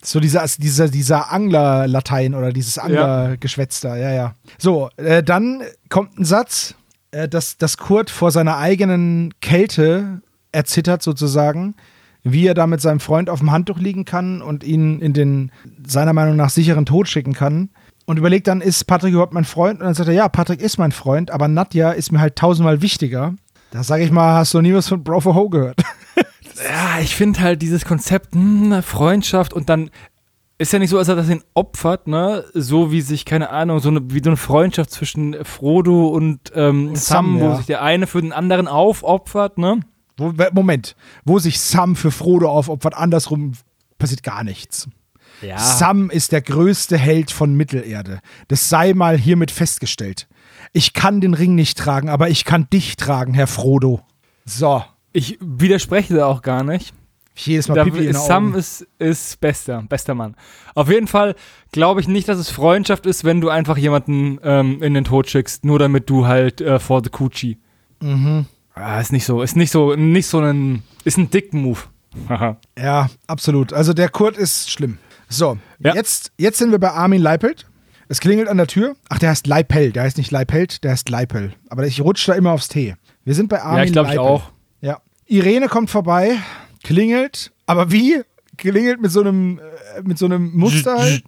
So dieser, dieser, dieser Angler-Latein oder dieses Angler-Geschwätz da, ja, ja. So, äh, dann kommt ein Satz, äh, dass, dass Kurt vor seiner eigenen Kälte erzittert sozusagen, wie er da mit seinem Freund auf dem Handtuch liegen kann und ihn in den, seiner Meinung nach, sicheren Tod schicken kann. Und überlegt dann, ist Patrick überhaupt mein Freund? Und dann sagt er, ja, Patrick ist mein Freund, aber Nadja ist mir halt tausendmal wichtiger. Da sage ich mal, hast du nie was von Bro for Ho gehört? [laughs] Ja, ich finde halt dieses Konzept hm, Freundschaft und dann ist ja nicht so, als er das ihn opfert, ne? So wie sich, keine Ahnung, so eine, wie so eine Freundschaft zwischen Frodo und, ähm, Und Sam, Sam, wo ja. sich der eine für den anderen aufopfert, ne? Wo, Moment, wo sich Sam für Frodo aufopfert, andersrum passiert gar nichts. Ja. Sam ist der größte Held von Mittelerde. Das sei mal hiermit festgestellt. Ich kann den Ring nicht tragen, aber ich kann dich tragen, Herr Frodo. So, Ich widerspreche da auch gar nicht. jedes Mal Da, Pipi in Sam Augen. ist, ist bester, bester Mann. Auf jeden Fall glaube ich nicht, dass es Freundschaft ist, wenn du einfach jemanden ähm, in den Tod schickst, nur damit du halt äh, for the Coochie. Mhm. Ah, ist nicht so, ist nicht so, nicht so ein, ist ein dick Move. Ja, absolut. Also der Kurt ist schlimm. So, Ja. jetzt, jetzt sind wir bei Armin Leipelt. Es klingelt an der Tür. Ach, der heißt Leipel. Der heißt nicht Leipelt, der heißt Leipel. Aber ich rutsche da immer aufs T. Wir sind bei Armin ja, ich glaube ich auch. Ja. Irene kommt vorbei, klingelt, aber wie? Klingelt mit so einem, äh, mit so einem Muster halt.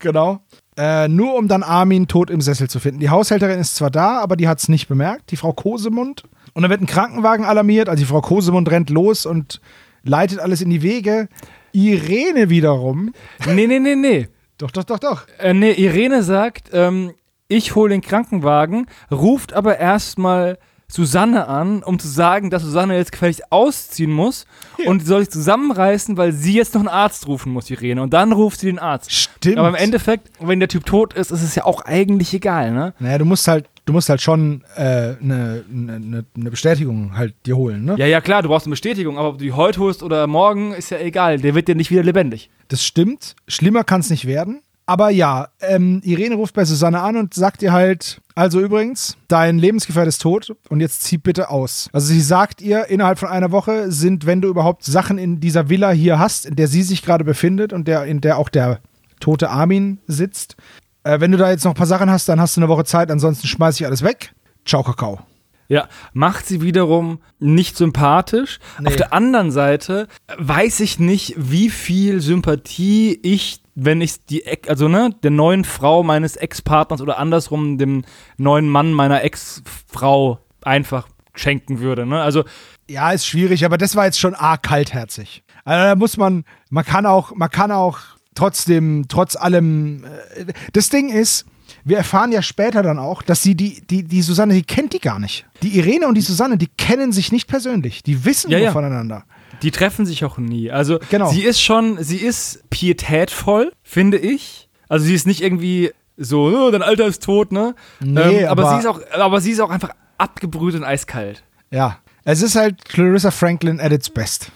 Genau. Äh, nur um dann Armin tot im Sessel zu finden. Die Haushälterin ist zwar da, aber die hat es nicht bemerkt, die Frau Kosemund. Und dann wird ein Krankenwagen alarmiert, also die Frau Kosemund rennt los und leitet alles in die Wege. Irene wiederum. Nee, nee, nee, nee. [laughs] Doch, doch, doch, doch. Äh, nee, Irene sagt, ähm, ich hole den Krankenwagen, ruft aber erstmal Susanne an, um zu sagen, dass Susanne jetzt gefälligst ausziehen muss und sie soll sich zusammenreißen, weil sie jetzt noch einen Arzt rufen muss, Irene. Und dann ruft sie den Arzt. Stimmt. Aber im Endeffekt, wenn der Typ tot ist, ist es ja auch eigentlich egal, ne? Naja, du musst halt, du musst halt schon eine äh, ne, ne, ne Bestätigung halt dir holen, ne? Ja, ja, klar, du brauchst eine Bestätigung, aber ob du die heute holst oder morgen, ist ja egal. Der wird dir nicht wieder lebendig. Das stimmt. Schlimmer kann es nicht werden. Aber ja, ähm, Irene ruft bei Susanne an und sagt ihr halt, also übrigens, dein Lebensgefährte ist tot und jetzt zieh bitte aus. Also sie sagt ihr, innerhalb von einer Woche sind, wenn du überhaupt Sachen in dieser Villa hier hast, in der sie sich gerade befindet und der, in der auch der tote Armin sitzt, äh, wenn du da jetzt noch ein paar Sachen hast, dann hast du eine Woche Zeit, ansonsten schmeiß ich alles weg. Ciao, Kakao. Ja, macht sie wiederum nicht sympathisch. Nee. Auf der anderen Seite weiß ich nicht, wie viel Sympathie ich, wenn ich die, Ex- also ne, der neuen Frau meines Ex-Partners oder andersrum dem neuen Mann meiner Ex-Frau einfach schenken würde. Ne? Also Ja, ist schwierig, aber das war jetzt schon arg kaltherzig. Also da muss man, man kann auch, man kann auch trotzdem, trotz allem, äh, das Ding ist, wir erfahren ja später dann auch, dass sie die, die, die Susanne, die kennt die gar nicht. Die Irene und die Susanne, die kennen sich nicht persönlich. Die wissen Ja, nur ja. voneinander. Die treffen sich auch nie. Also Genau. sie ist schon, sie ist pietätvoll, finde ich. Also sie ist nicht irgendwie so, oh, dein Alter ist tot, ne? Nee, aber, aber- sie ist auch, aber sie ist auch einfach abgebrüht und eiskalt. Ja. Es ist halt Clarissa Franklin at its best.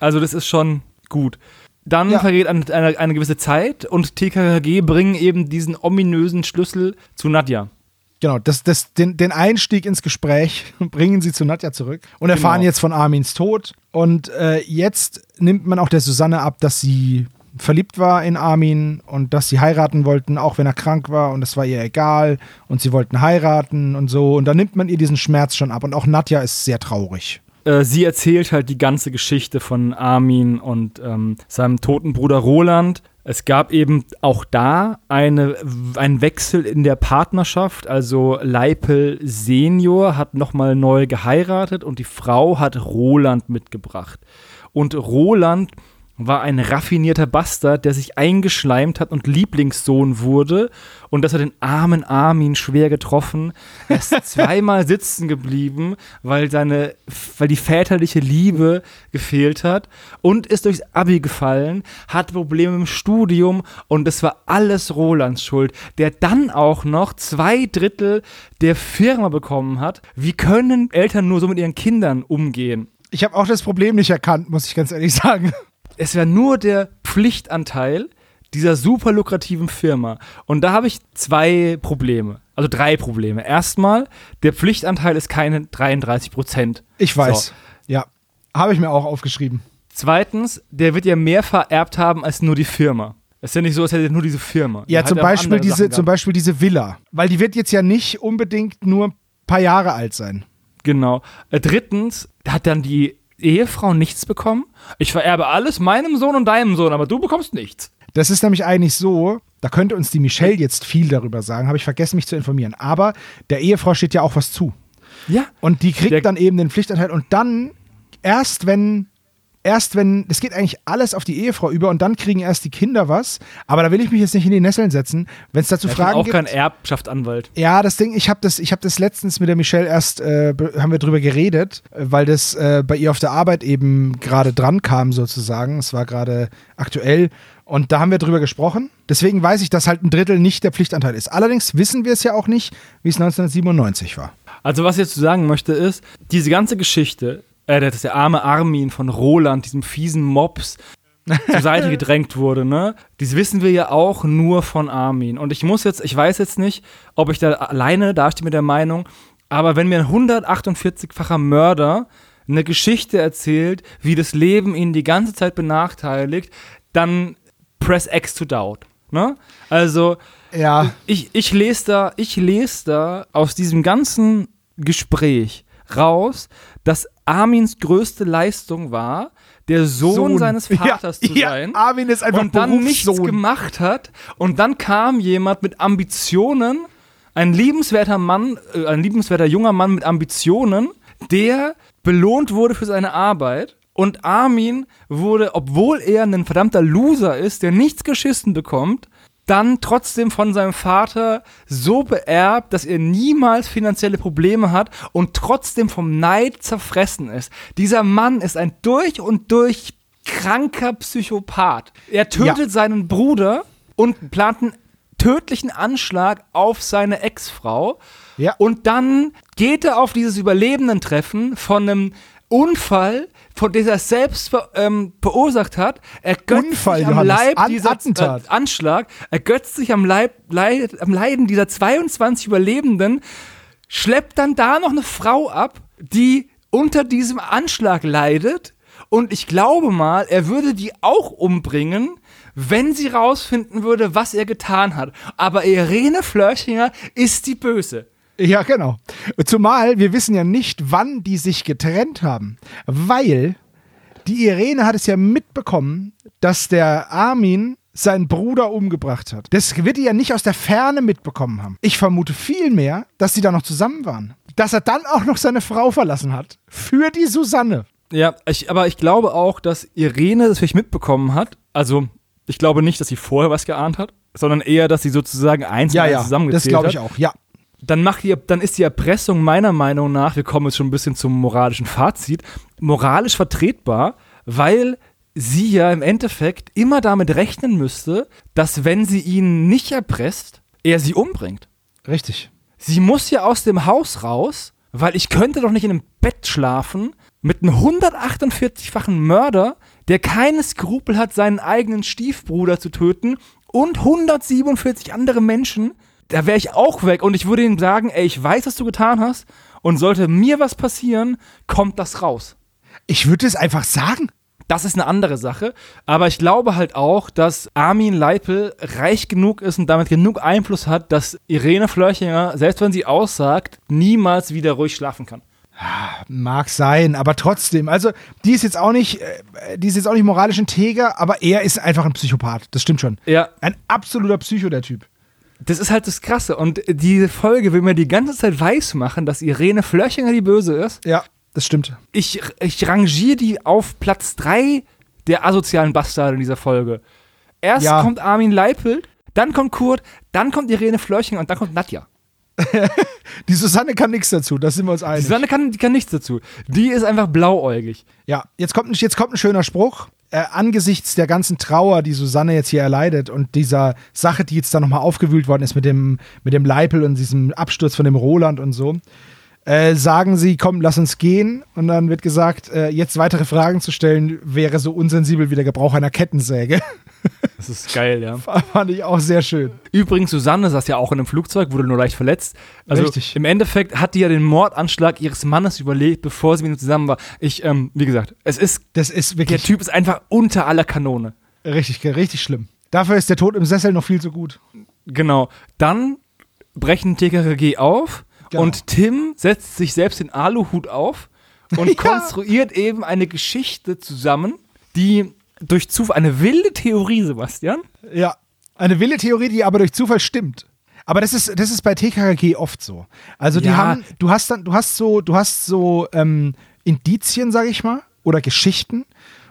Also das ist schon gut. Dann Ja. vergeht eine, eine, eine gewisse Zeit und TKKG bringen eben diesen ominösen Schlüssel zu Nadja. Genau, das, das, den, den Einstieg ins Gespräch [laughs] bringen sie zu Nadja zurück und erfahren Genau. jetzt von Armins Tod. Und äh, jetzt nimmt man auch der Susanne ab, dass sie verliebt war in Armin und dass sie heiraten wollten, auch wenn er krank war und das war ihr egal und sie wollten heiraten und so. Und dann nimmt man ihr diesen Schmerz schon ab und auch Nadja ist sehr traurig. Äh, sie erzählt halt die ganze Geschichte von Armin und ähm, seinem toten Bruder Roland. Es gab eben auch da eine, einen Wechsel in der Partnerschaft. Also Leipel Senior hat nochmal neu geheiratet und die Frau hat Roland mitgebracht. Und Roland war ein raffinierter Bastard, der sich eingeschleimt hat und Lieblingssohn wurde. Und das hat den armen Armin schwer getroffen. Er ist [laughs] zweimal sitzen geblieben, weil, seine, weil die väterliche Liebe gefehlt hat. Und ist durchs Abi gefallen, hat Probleme im Studium. Und es war alles Rolands Schuld, der dann auch noch zwei Drittel der Firma bekommen hat. Wie können Eltern nur so mit ihren Kindern umgehen? Ich habe auch das Problem nicht erkannt, muss ich ganz ehrlich sagen. Es wäre nur der Pflichtanteil dieser super lukrativen Firma. Und da habe ich zwei Probleme. Also drei Probleme. Erstmal, der Pflichtanteil ist keine 33 Prozent. Ich weiß. So. Ja, habe ich mir auch aufgeschrieben. Zweitens, der wird ja mehr vererbt haben als nur die Firma. Es ist ja nicht so, als hätte nur diese Firma. Ja, zum Beispiel, diese, zum. Beispiel diese Villa. Weil die wird jetzt ja nicht unbedingt nur ein paar Jahre alt sein. Genau. Äh, drittens, hat dann die Ehefrau nichts bekommen. Ich vererbe alles meinem Sohn und deinem Sohn, aber du bekommst nichts. Das ist nämlich eigentlich so, da könnte uns die Michelle jetzt viel darüber sagen, habe ich vergessen, mich zu informieren. Aber der Ehefrau steht ja auch was zu. Ja. Und die kriegt Der- dann eben den Pflichtanteil und dann, erst wenn erst wenn, es geht eigentlich alles auf die Ehefrau über und dann kriegen erst die Kinder was. Aber da will ich mich jetzt nicht in die Nesseln setzen. Wenn es dazu Ich bin Fragen auch gibt. kein Erbschaftsanwalt. Ja, das Ding, ich habe das, ich hab das letztens mit der Michelle erst, äh, be- haben wir drüber geredet, äh, weil das äh, bei ihr auf der Arbeit eben gerade dran kam sozusagen. Es war gerade aktuell und da haben wir drüber gesprochen. Deswegen weiß ich, dass halt ein Drittel nicht der Pflichtanteil ist. Allerdings wissen wir es ja auch nicht, wie es 1997 war. Also was ich jetzt sagen möchte ist, diese ganze Geschichte, äh, dass der arme Armin von Roland, diesem fiesen Mops, zur Seite [laughs] gedrängt wurde, ne? Das wissen wir ja auch nur von Armin. Und ich muss jetzt, ich weiß jetzt nicht, ob ich da alleine dastehe mit der Meinung, aber wenn mir ein 148-facher Mörder eine Geschichte erzählt, wie das Leben ihn die ganze Zeit benachteiligt, dann press X to doubt. Ne? Also, Ja, ich, ich lese da, ich lese da aus diesem ganzen Gespräch raus, dass Armins größte Leistung war, der Sohn, seines Vaters ja, zu ja, sein. Armin ist einfach und dann nichts gemacht hat. Und dann kam jemand mit Ambitionen, ein liebenswerter Mann, äh, ein liebenswerter junger Mann mit Ambitionen, der belohnt wurde für seine Arbeit. Und Armin wurde, obwohl er ein verdammter Loser ist, der nichts geschissen bekommt, dann trotzdem von seinem Vater so beerbt, dass er niemals finanzielle Probleme hat und trotzdem vom Neid zerfressen ist. Dieser Mann ist ein durch und durch kranker Psychopath. Er tötet Ja. seinen Bruder und plant einen tödlichen Anschlag auf seine Ex-Frau. Ja. Und dann geht er auf dieses Überlebenden-Treffen von einem Unfall, von dem er selbst ähm, verursacht hat. Er götzt Unfall, sich am Johannes, Leib An- dieser Attentat. Äh, Anschlag, ergötzt sich am, Leib, Leid, am Leiden dieser 22 Überlebenden, schleppt dann da noch eine Frau ab, die unter diesem Anschlag leidet. Und ich glaube mal, er würde die auch umbringen, wenn sie rausfinden würde, was er getan hat. Aber Irene Flörchinger ist die Böse. Ja, genau. Zumal wir wissen ja nicht, wann die sich getrennt haben, weil die Irene hat es ja mitbekommen, dass der Armin seinen Bruder umgebracht hat. Das wird die ja nicht aus der Ferne mitbekommen haben. Ich vermute vielmehr, dass sie da noch zusammen waren. Dass er dann auch noch seine Frau verlassen hat. Für die Susanne. Ja, ich, aber ich glaube auch, dass Irene das vielleicht mitbekommen hat. Also, ich glaube nicht, dass sie vorher was geahnt hat, sondern eher, dass sie sozusagen eins und Ja, eins ja. Das zusammengezählt glaube hat. ich auch. Ja. Dann macht die, dann ist die Erpressung meiner Meinung nach, wir kommen jetzt schon ein bisschen zum moralischen Fazit, moralisch vertretbar, weil sie ja im Endeffekt immer damit rechnen müsste, dass wenn sie ihn nicht erpresst, er sie umbringt. Richtig. Sie muss ja aus dem Haus raus, weil ich könnte doch nicht in einem Bett schlafen mit einem 148-fachen Mörder, der keine Skrupel hat, seinen eigenen Stiefbruder zu töten und 147 andere Menschen. Da wäre ich auch weg und ich würde ihm sagen, ey, ich weiß, was du getan hast und sollte mir was passieren, kommt das raus. Ich würde es einfach sagen. Das ist eine andere Sache. Aber ich glaube halt auch, dass Armin Leipel reich genug ist und damit genug Einfluss hat, dass Irene Flörchinger, selbst wenn sie aussagt, niemals wieder ruhig schlafen kann. Mag sein, aber trotzdem. Also, die ist jetzt auch nicht, äh, die ist jetzt auch nicht moralisch integer, aber er ist einfach ein Psychopath. Das stimmt schon. Ja, Ein absoluter Psycho, der Typ. Das ist halt das Krasse. Und diese Folge will mir die ganze Zeit weismachen, dass Irene Flörchinger die Böse ist. Ja, das stimmt. Ich, ich rangiere die auf Platz 3 der asozialen Bastarde in dieser Folge. Erst Ja. kommt Armin Leipelt, dann kommt Kurt, dann kommt Irene Flörchinger und dann kommt Nadja. [laughs] Die Susanne kann nichts dazu, da sind wir uns Die einig. Susanne kann, die kann nichts dazu. Die ist einfach blauäugig. Ja, jetzt kommt, ein- jetzt kommt ein schöner Spruch. Äh, angesichts der ganzen Trauer, die Susanne jetzt hier erleidet und dieser Sache, die jetzt da nochmal aufgewühlt worden ist mit dem, mit dem Leipel und diesem Absturz von dem Roland und so, äh, sagen sie, komm, lass uns gehen. Und dann wird gesagt, äh, jetzt weitere Fragen zu stellen, wäre so unsensibel wie der Gebrauch einer Kettensäge. [laughs] Das ist geil, ja. Fand ich auch sehr schön. Übrigens, Susanne saß ja auch in einem Flugzeug, wurde nur leicht verletzt. Also Richtig. im Endeffekt hat die ja den Mordanschlag ihres Mannes überlebt, bevor sie mit ihm zusammen war. Ich, ähm, wie gesagt, es ist, Das ist der wirklich Typ ist einfach unter aller Kanone. richtig, richtig schlimm. Dafür ist der Tod im Sessel noch viel zu gut. Genau. Dann brechen TKKG auf Genau. und Tim setzt sich selbst den Aluhut auf und [laughs] Ja. konstruiert eben eine Geschichte zusammen, die durch Zufall, eine wilde Theorie, Sebastian, Ja, eine wilde Theorie, die aber durch Zufall stimmt. Aber das ist, das ist bei TKKG oft so. Also die Ja. haben, du hast dann, du hast so, du hast so ähm, Indizien, sag ich mal, oder Geschichten.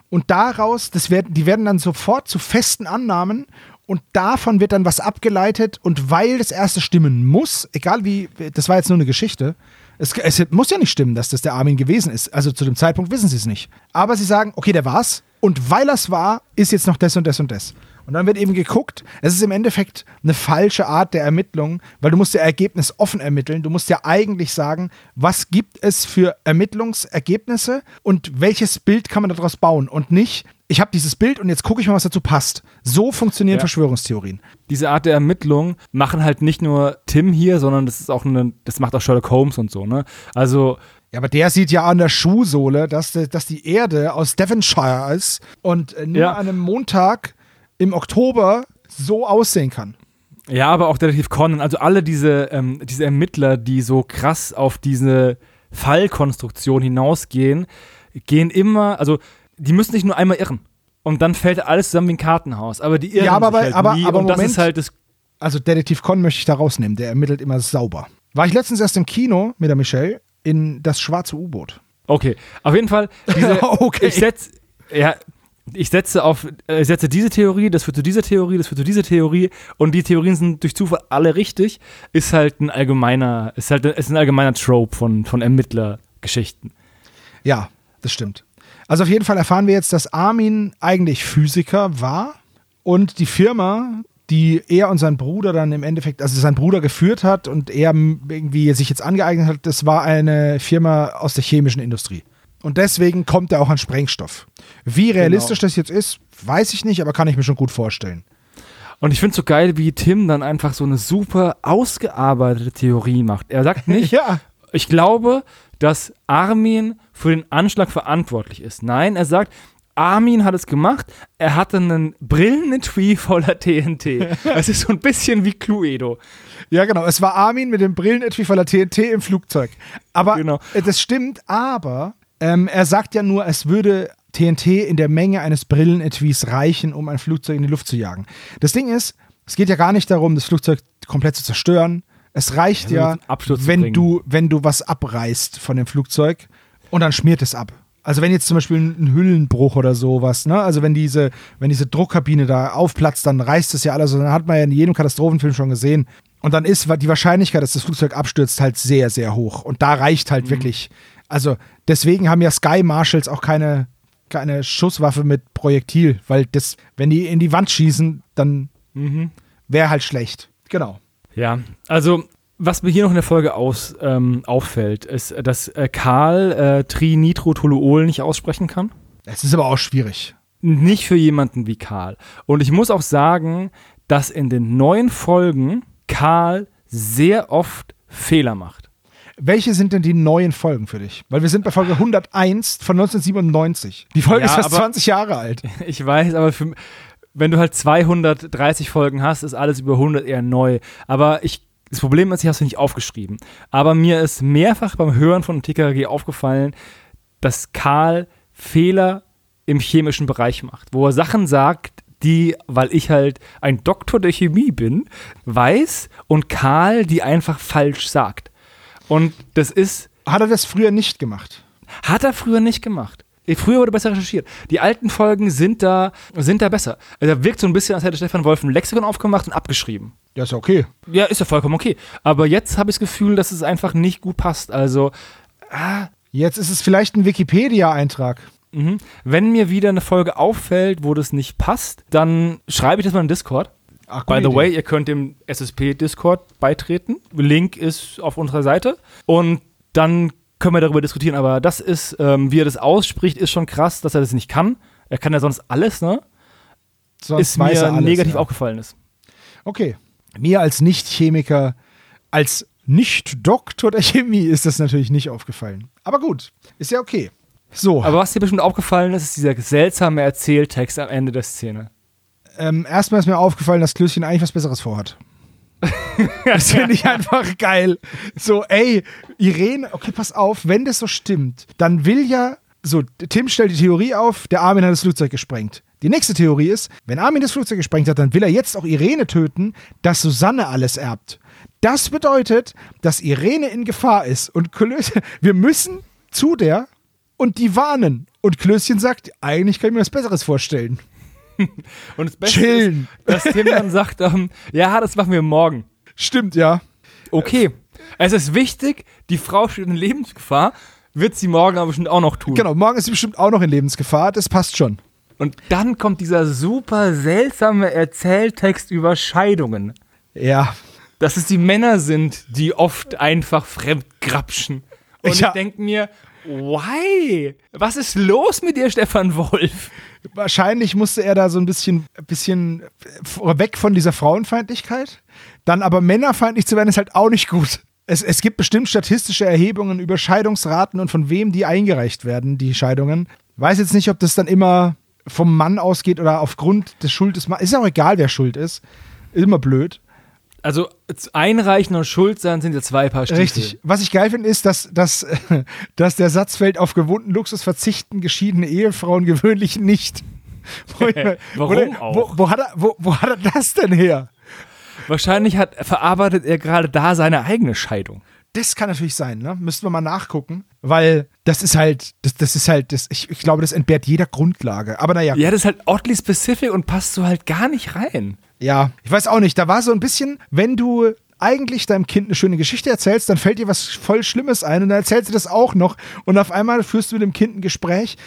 und daraus, das werden, die werden dann sofort zu festen Annahmen und davon wird dann was abgeleitet und weil das erste stimmen muss, egal wie, das war jetzt nur eine Geschichte, es, es muss ja nicht stimmen, dass das der Armin gewesen ist. Also zu dem Zeitpunkt wissen sie es nicht. Aber sie sagen, okay, der war's und weil es war, ist jetzt noch das und das und das. Und dann wird eben geguckt, es ist im Endeffekt eine falsche Art der Ermittlung, weil du musst ja Ergebnis offen ermitteln. Du musst ja eigentlich sagen, was gibt es für Ermittlungsergebnisse und welches Bild kann man daraus bauen und nicht, ich habe dieses Bild und jetzt gucke ich mal, was dazu passt. So funktionieren Ja. Verschwörungstheorien. Diese Art der Ermittlung machen halt nicht nur Tim hier, sondern das ist auch eine, das macht auch Sherlock Holmes und so, ne? Also, Ja, aber der sieht ja an der Schuhsohle, dass, dass die Erde aus Devonshire ist und äh, nur Ja. an einem Montag im Oktober so aussehen kann. ja, aber auch Detektiv Conan, also alle diese, ähm, diese Ermittler, die so krass auf diese Fallkonstruktion hinausgehen, gehen immer, also die müssen nicht nur einmal irren. Und dann fällt alles zusammen wie ein Kartenhaus. Aber die irren Ja, aber sich halt aber- nie. aber und das Moment. ist halt das Also Detektiv Con möchte ich da rausnehmen, der ermittelt immer sauber. War ich letztens erst im Kino mit der Michelle in das schwarze U-Boot. Okay, auf jeden Fall. Diese, [laughs] Okay. Ich setze, ja, ich setze auf, äh, ich setze diese Theorie, das führt zu dieser Theorie, das führt zu dieser Theorie und die Theorien sind durch Zufall alle richtig. Ist halt ein allgemeiner, ist halt, ist ein allgemeiner Trope von, von Ermittlergeschichten. Ja, das stimmt. Also auf jeden Fall erfahren wir jetzt, dass Armin eigentlich Physiker war und die Firma, die er und sein Bruder dann im Endeffekt, also sein Bruder geführt hat und er irgendwie sich jetzt angeeignet hat, das war eine Firma aus der chemischen Industrie. Und deswegen kommt er auch an Sprengstoff. Wie realistisch das jetzt ist, weiß ich nicht, aber kann ich mir schon gut vorstellen. Und ich finde es so geil, wie Tim dann einfach so eine super ausgearbeitete Theorie macht. Er sagt nicht, [laughs] Ja, Ich glaube, dass Armin für den Anschlag verantwortlich ist. Nein, er sagt, Armin hat es gemacht, er hatte einen Brillenetui voller TNT. Das [laughs] ist so ein bisschen wie Cluedo. Ja, genau. Es war Armin mit dem Brillenetui voller TNT im Flugzeug. Aber Genau. das stimmt, aber ähm, er sagt ja nur, es würde TNT in der Menge eines Brillenetuis reichen, um ein Flugzeug in die Luft zu jagen. Das Ding ist, es geht ja gar nicht darum, das Flugzeug komplett zu zerstören. Es reicht Ja, ja, wenn du, wenn du was abreißt von dem Flugzeug und dann schmiert es ab. Also wenn jetzt zum Beispiel ein Hüllenbruch oder sowas, ne? Also wenn diese, wenn diese Druckkabine da aufplatzt, dann reißt es ja alles. Und dann hat man ja in jedem Katastrophenfilm schon gesehen. Und dann ist die Wahrscheinlichkeit, dass das Flugzeug abstürzt, halt sehr, sehr hoch. Und da reicht halt wirklich. Also deswegen haben ja Sky Marshals auch keine, keine Schusswaffe mit Projektil, weil das, wenn die in die Wand schießen, dann wäre halt schlecht. Genau. Ja, also was mir hier noch in der Folge aus, ähm, auffällt, ist, dass äh, Karl äh, Trinitrotoluol nicht aussprechen kann. Es ist aber auch schwierig. Nicht für jemanden wie Karl. Und ich muss auch sagen, dass in den neuen Folgen Karl sehr oft Fehler macht. Welche sind denn die neuen Folgen für dich? Weil wir sind bei Folge 101 von 1997. Die Folge Ja, ist fast aber- 20 Jahre alt. [laughs] Ich weiß, aber für, wenn du halt 230 Folgen hast, ist alles über 100 eher neu. Aber ich, das Problem ist, ich habe es nicht aufgeschrieben. Aber mir ist mehrfach beim Hören von TKG aufgefallen, dass Karl Fehler im chemischen Bereich macht, wo er Sachen sagt, die, weil ich halt ein Doktor der Chemie bin, weiß und Karl die einfach falsch sagt. Und das ist Hat er das früher nicht gemacht? hat er früher nicht gemacht. Früher wurde besser recherchiert. Die alten Folgen sind da, sind da besser. Also er wirkt so ein bisschen, als hätte Stefan Wolf ein Lexikon aufgemacht und abgeschrieben. Ja, ist ja okay. Ja, ist ja vollkommen okay. Aber jetzt habe ich das Gefühl, dass es einfach nicht gut passt. Also, Jetzt ist es vielleicht ein Wikipedia-Eintrag. mhm. wenn mir wieder eine Folge auffällt, wo das nicht passt, dann schreibe ich das mal in Discord. Ach, By the Idee. way, ihr könnt dem SSP-Discord beitreten. Link ist auf unserer Seite. Und dann können wir darüber diskutieren. Aber das ist, ähm, wie er das ausspricht, ist schon krass, dass er das nicht kann. Er kann ja sonst alles, ne? Sonst ist mir alles, negativ ja. aufgefallen ist. Okay. Mir als Nicht-Chemiker, als Nicht-Doktor der Chemie ist das natürlich nicht aufgefallen. Aber gut, ist ja okay. So, Aber was dir bestimmt aufgefallen ist, ist dieser seltsame Erzähltext am Ende der Szene. ähm, erstmal ist mir aufgefallen, dass Klößchen eigentlich was Besseres vorhat. [laughs] das finde ich einfach geil. So, ey, Irene, okay, pass auf, wenn das so stimmt, dann will ja, so, Tim stellt die Theorie auf, der Armin hat das Flugzeug gesprengt. Die nächste Theorie ist, wenn Armin das Flugzeug gesprengt hat, dann will er jetzt auch Irene töten, dass Susanne alles erbt. Das bedeutet, dass Irene in Gefahr ist und Klößchen, [laughs] wir müssen zu der und die warnen. Und Klößchen sagt, eigentlich kann ich mir was Besseres vorstellen. [laughs] Und das Beste Chillen. ist, dass Tim dann sagt, ähm, ja, das machen wir morgen. Stimmt, ja. Okay. Es ist wichtig, die Frau steht in Lebensgefahr, wird sie morgen aber bestimmt auch noch tun. Genau, morgen ist sie bestimmt auch noch in Lebensgefahr, das passt schon. Und dann kommt dieser super seltsame Erzähltext über Scheidungen. Ja. Dass es die Männer sind, die oft einfach fremdgrapschen. Und Ja. ich denke mir, why? Was ist los mit dir, Stefan Wolf? Wahrscheinlich musste er da so ein bisschen, bisschen weg von dieser Frauenfeindlichkeit. Dann aber männerfeindlich zu werden, ist halt auch nicht gut. Es, es gibt bestimmt statistische Erhebungen über Scheidungsraten und von wem die eingereicht werden, die Scheidungen. Weiß jetzt nicht, ob das dann immer vom Mann ausgeht oder aufgrund des Schuld des Mannes. Ist auch egal, wer schuld ist. Ist immer blöd. Also einreichen und schuld sein sind ja zwei Paar Stiefel. Richtig. Was ich geil finde, ist, dass, dass, [laughs] dass der Satz fällt, auf gewohnten Luxus verzichten geschiedene Ehefrauen gewöhnlich nicht. [laughs] Wo mir- Warum wo, auch? Wo, wo, hat er, wo, wo hat er das denn her? Wahrscheinlich hat, verarbeitet er gerade da seine eigene Scheidung. Das kann natürlich sein, ne? Müssten wir mal nachgucken. Weil das ist halt, das, das ist halt, das, ich, ich glaube, das entbehrt jeder Grundlage. Aber naja, Ja, das ist halt oddly specific und passt so halt gar nicht rein. ja, ich weiß auch nicht. Da war so ein bisschen, wenn du eigentlich deinem Kind eine schöne Geschichte erzählst, dann fällt dir was voll Schlimmes ein und dann erzählst du das auch noch und auf einmal führst du mit dem Kind ein Gespräch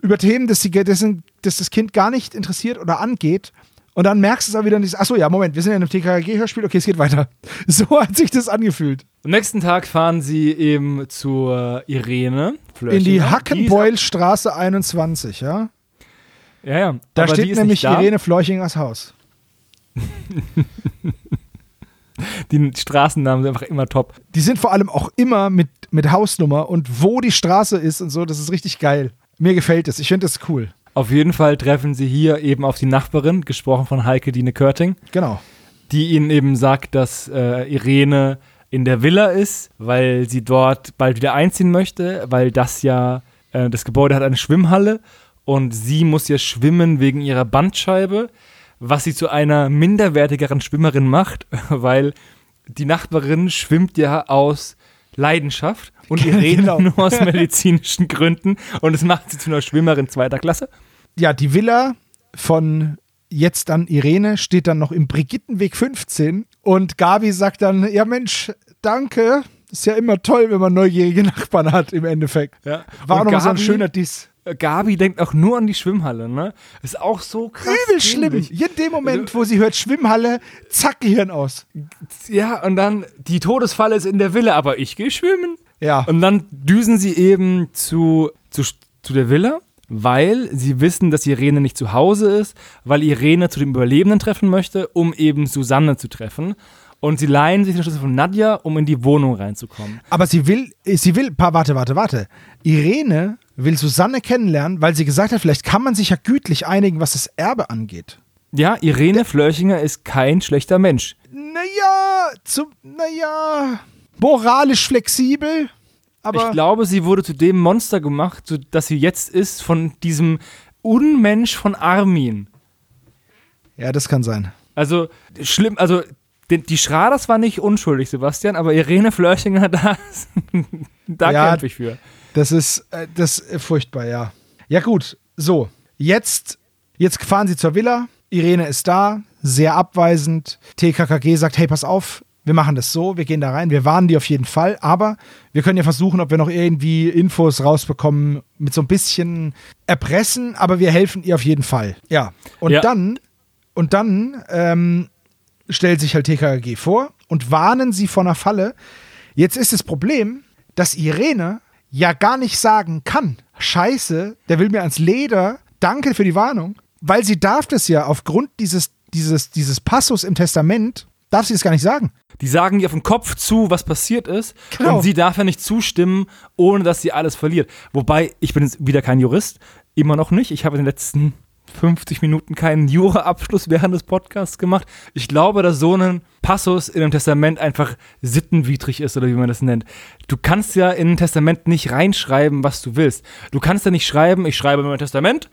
über Themen, das, die, das, das das Kind gar nicht interessiert oder angeht. Und dann merkst du es auch wieder nicht. Achso, ja, Moment, wir sind ja in einem TKG-Hörspiel. Okay, es geht weiter. [laughs] So hat sich das angefühlt. Am nächsten Tag fahren sie eben zur Irene. In die. Hackenbeulstraße 21, ja? Ja, ja. Da aber steht nämlich da. Irene Fleuchingers Haus. [laughs] Die Straßennamen sind einfach immer top. Die sind vor allem auch immer mit, mit Hausnummer und wo die Straße ist und so. Das ist richtig geil. Mir gefällt es. Ich finde das cool. Auf jeden Fall treffen sie hier eben auf die Nachbarin, gesprochen von Heike Dine Körting, Genau. die ihnen eben sagt, dass äh, Irene in der Villa ist, weil sie dort bald wieder einziehen möchte, weil das ja, äh, das Gebäude hat eine Schwimmhalle und sie muss ja schwimmen wegen ihrer Bandscheibe, was sie zu einer minderwertigeren Schwimmerin macht, [laughs] weil die Nachbarin schwimmt ja aus Leidenschaft und Irene [laughs] Genau. nur aus medizinischen Gründen und das macht sie zu einer Schwimmerin zweiter Klasse. Ja, die Villa von jetzt dann Irene steht dann noch im Brigittenweg 15 und Gabi sagt dann, ja Mensch, danke. Ist ja immer toll, wenn man neugierige [laughs] Nachbarn hat im Endeffekt. Ja. War nochmal so ein schöner Diss. Gabi denkt auch nur an die Schwimmhalle, ne? Ist auch so krass. Übel schlimm. dämlich. In dem Moment, wo sie hört Schwimmhalle, zack, Gehirn aus. Ja, und dann, die Todesfalle ist in der Villa, aber ich gehe schwimmen. Ja. Und dann düsen sie eben zu, zu, zu der Villa, weil sie wissen, dass Irene nicht zu Hause ist, weil Irene zu dem Überlebenden treffen möchte, um eben Susanne zu treffen. Und sie leihen sich den Schlüssel von Nadja, um in die Wohnung reinzukommen. Aber sie will, sie will, warte, warte, warte. Irene will Susanne kennenlernen, weil sie gesagt hat, vielleicht kann man sich ja gütlich einigen, was das Erbe angeht. Ja, Irene Flörchinger ist kein schlechter Mensch. Naja, zum, naja, moralisch flexibel, aber ich glaube, sie wurde zu dem Monster gemacht, so dass sie jetzt ist von diesem Unmensch von Armin. ja, das kann sein. Also schlimm, also die, die Schraders war nicht unschuldig, Sebastian, aber Irene Flörchinger, [laughs] da, da Ja. kämpfe ich für. Das ist, äh, das ist furchtbar, ja. Ja gut, so, jetzt, jetzt fahren sie zur Villa, Irene ist da, sehr abweisend, TKKG sagt, hey, pass auf, wir machen das so, wir gehen da rein, wir warnen die auf jeden Fall, aber wir können ja versuchen, ob wir noch irgendwie Infos rausbekommen, mit so ein bisschen erpressen, aber wir helfen ihr auf jeden Fall. Ja, und Ja. dann, und dann ähm, stellt sich halt TKKG vor und warnen sie vor einer Falle. Jetzt ist das Problem, dass Irene ja gar nicht sagen kann, scheiße, der will mir ans Leder, danke für die Warnung, weil sie darf das ja aufgrund dieses, dieses, dieses Passus im Testament, darf sie es gar nicht sagen. Die sagen ihr auf den Kopf zu, was passiert ist, Genau. und sie darf ja nicht zustimmen, ohne dass sie alles verliert. Wobei, ich bin jetzt wieder kein Jurist, immer noch nicht. Ich habe in den letzten 50 Minuten keinen Jura-Abschluss während des Podcasts gemacht. Ich glaube, dass so ein Passus in einem Testament einfach sittenwidrig ist, oder wie man das nennt. Du kannst ja in ein Testament nicht reinschreiben, was du willst. Du kannst ja nicht schreiben, ich schreibe in mein Testament,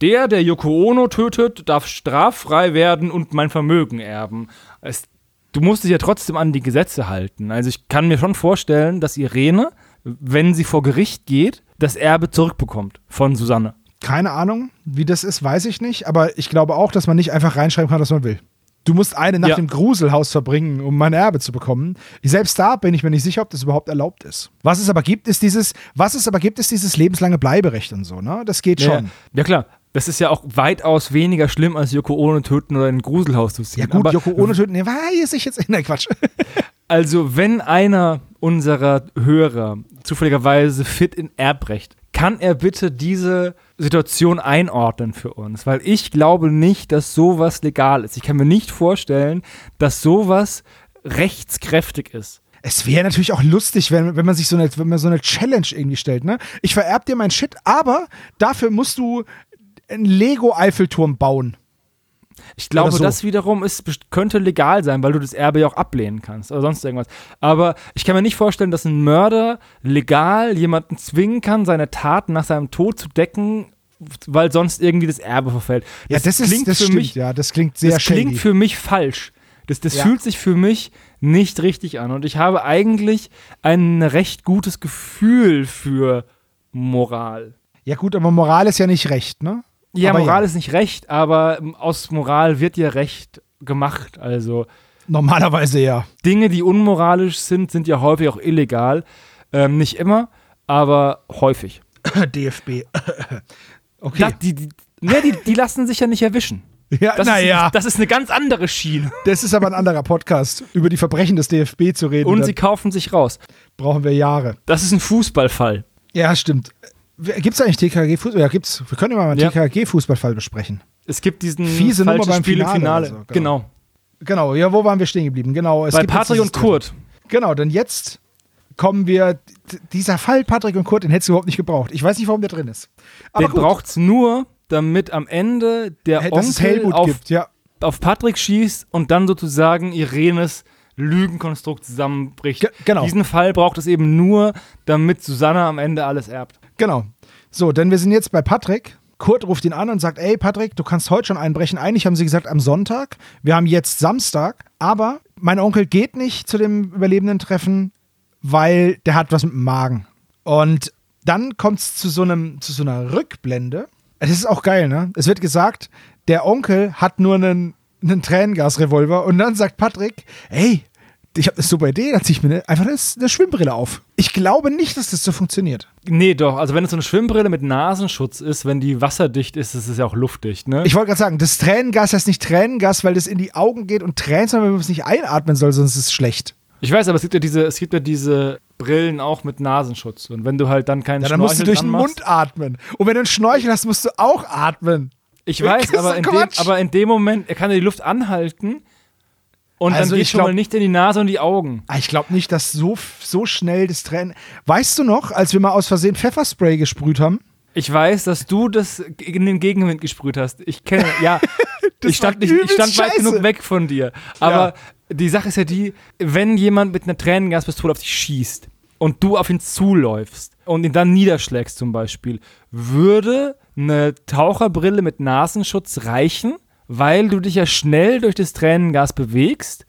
der, der Yoko Ono tötet, darf straffrei werden und mein Vermögen erben. Es, du musst dich ja trotzdem an die Gesetze halten. Also ich kann mir schon vorstellen, dass Irene, wenn sie vor Gericht geht, das Erbe zurückbekommt von Susanne. Keine Ahnung, wie das ist, weiß ich nicht. Aber ich glaube auch, dass man nicht einfach reinschreiben kann, was man will. Du musst eine Nacht Ja. im Gruselhaus verbringen, um mein Erbe zu bekommen. Selbst da bin ich mir nicht sicher, ob das überhaupt erlaubt ist. Was es aber gibt, ist dieses, was es aber gibt, ist dieses lebenslange Bleiberecht und so, ne? Das geht schon. Ja, ja klar. Das ist ja auch weitaus weniger schlimm, als Yoko Ono töten oder in ein Gruselhaus zu ziehen. Ja, gut, Aber Joko ohne töten, nee, weiß ich jetzt. [laughs] Nein, Quatsch. Also, wenn einer unserer Hörer zufälligerweise fit in Erbrecht, kann er bitte diese Situation einordnen für uns? Weil ich glaube nicht, dass sowas legal ist. Ich kann mir nicht vorstellen, dass sowas rechtskräftig ist. Es wäre natürlich auch lustig, wenn, wenn man sich so eine, wenn man so eine Challenge irgendwie stellt, ne? Ich vererb dir mein Shit, aber dafür musst du einen Lego-Eiffelturm bauen. Ich glaube, so. das wiederum ist, könnte legal sein, weil du das Erbe ja auch ablehnen kannst oder sonst irgendwas. Aber ich kann mir nicht vorstellen, dass ein Mörder legal jemanden zwingen kann, seine Taten nach seinem Tod zu decken, weil sonst irgendwie das Erbe verfällt. Ja, das, ist, klingt das für stimmt, mich, ja, das klingt sehr das klingt shady. für mich falsch. Das, das Ja. fühlt sich für mich nicht richtig an. Und ich habe eigentlich ein recht gutes Gefühl für Moral. Ja, gut, aber Moral ist ja nicht recht, ne? Ja, Aber Moral ja. ist nicht recht, aber ähm, aus Moral wird ja Recht gemacht. Also Normalerweise ja. Dinge, die unmoralisch sind, sind ja häufig auch illegal. Ähm, nicht immer, aber häufig. [coughs] DFB. [coughs] okay. Das, die, die, ne, die, die lassen sich ja nicht erwischen. [laughs] ja, Das, naja, ist, das ist eine ganz andere Schiene. [laughs] das ist aber ein anderer Podcast. Über die Verbrechen des DFB zu reden, Und sie kaufen sich raus. brauchen wir Jahre. Das ist ein Fußballfall. Ja, stimmt. Gibt es eigentlich TKG-Fußball? Ja, gibt's. Wir können immer mal einen Ja. TKG-Fußballfall besprechen. Es gibt diesen Fiese Nummer beim Spiel Finale Finale. so, genau. genau. Genau, ja, wo waren wir stehen geblieben? Genau. Es Bei Patrick und Kurt. Genau, denn jetzt kommen wir. Dieser Fall Patrick und Kurt, den hättest du überhaupt nicht gebraucht. Ich weiß nicht, warum der drin ist. Aber Den braucht es nur, damit am Ende der es Onkel auf, gibt. Ja, auf Patrick schießt und dann sozusagen Irenes Lügenkonstrukt zusammenbricht. Ge- genau. Diesen Fall braucht es eben nur, damit Susanne am Ende alles erbt. Genau. So, denn wir sind jetzt bei Patrick. Kurt ruft ihn an und sagt: Ey, Patrick, du kannst heute schon einbrechen. Eigentlich haben sie gesagt am Sonntag. Wir haben jetzt Samstag. Aber mein Onkel geht nicht zu dem Überlebenden-Treffen, weil der hat was mit dem Magen. Und dann kommt es zu, so einem- zu so einer Rückblende. Es ist auch geil, ne? Es wird gesagt, der Onkel hat nur einen, einen Tränengasrevolver und dann sagt Patrick, ey, ich habe eine super Idee, dann zieh ich mir einfach eine, eine Schwimmbrille auf. Ich glaube nicht, dass das so funktioniert. Nee, doch. Also wenn es so eine Schwimmbrille mit Nasenschutz ist, wenn die wasserdicht ist, ist es ja auch luftdicht, ne? Ich wollte gerade sagen, das Tränengas heißt nicht Tränengas, weil das in die Augen geht und Tränen, sondern wenn man es nicht einatmen soll, sonst ist es schlecht. Ich weiß, aber es gibt ja diese, es gibt ja diese Brillen auch mit Nasenschutz. Und wenn du halt dann keinen Ja, dann musst du Schnorchel durch den Mund atmen. Und wenn du einen Schnorchel hast, musst du auch atmen. Ich weiß, aber in, dem, aber in dem Moment, er kann ja die Luft anhalten und Also dann geht ich schon mal glaub- nicht in die Nase und die Augen. Ah, Ich glaube nicht, dass so, so schnell das Tränen. Weißt du noch, als wir mal aus Versehen Pfefferspray gesprüht haben? Ich weiß, dass du das in den Gegenwind gesprüht hast. Ich kenne, ja, [laughs] ich stand, nicht, ich stand weit scheiße. genug weg von dir. Aber die Sache ist ja die, wenn jemand mit einer Tränengaspistole auf dich schießt und du auf ihn zuläufst und ihn dann niederschlägst zum Beispiel, würde eine Taucherbrille mit Nasenschutz reichen, weil du dich ja schnell durch das Tränengas bewegst.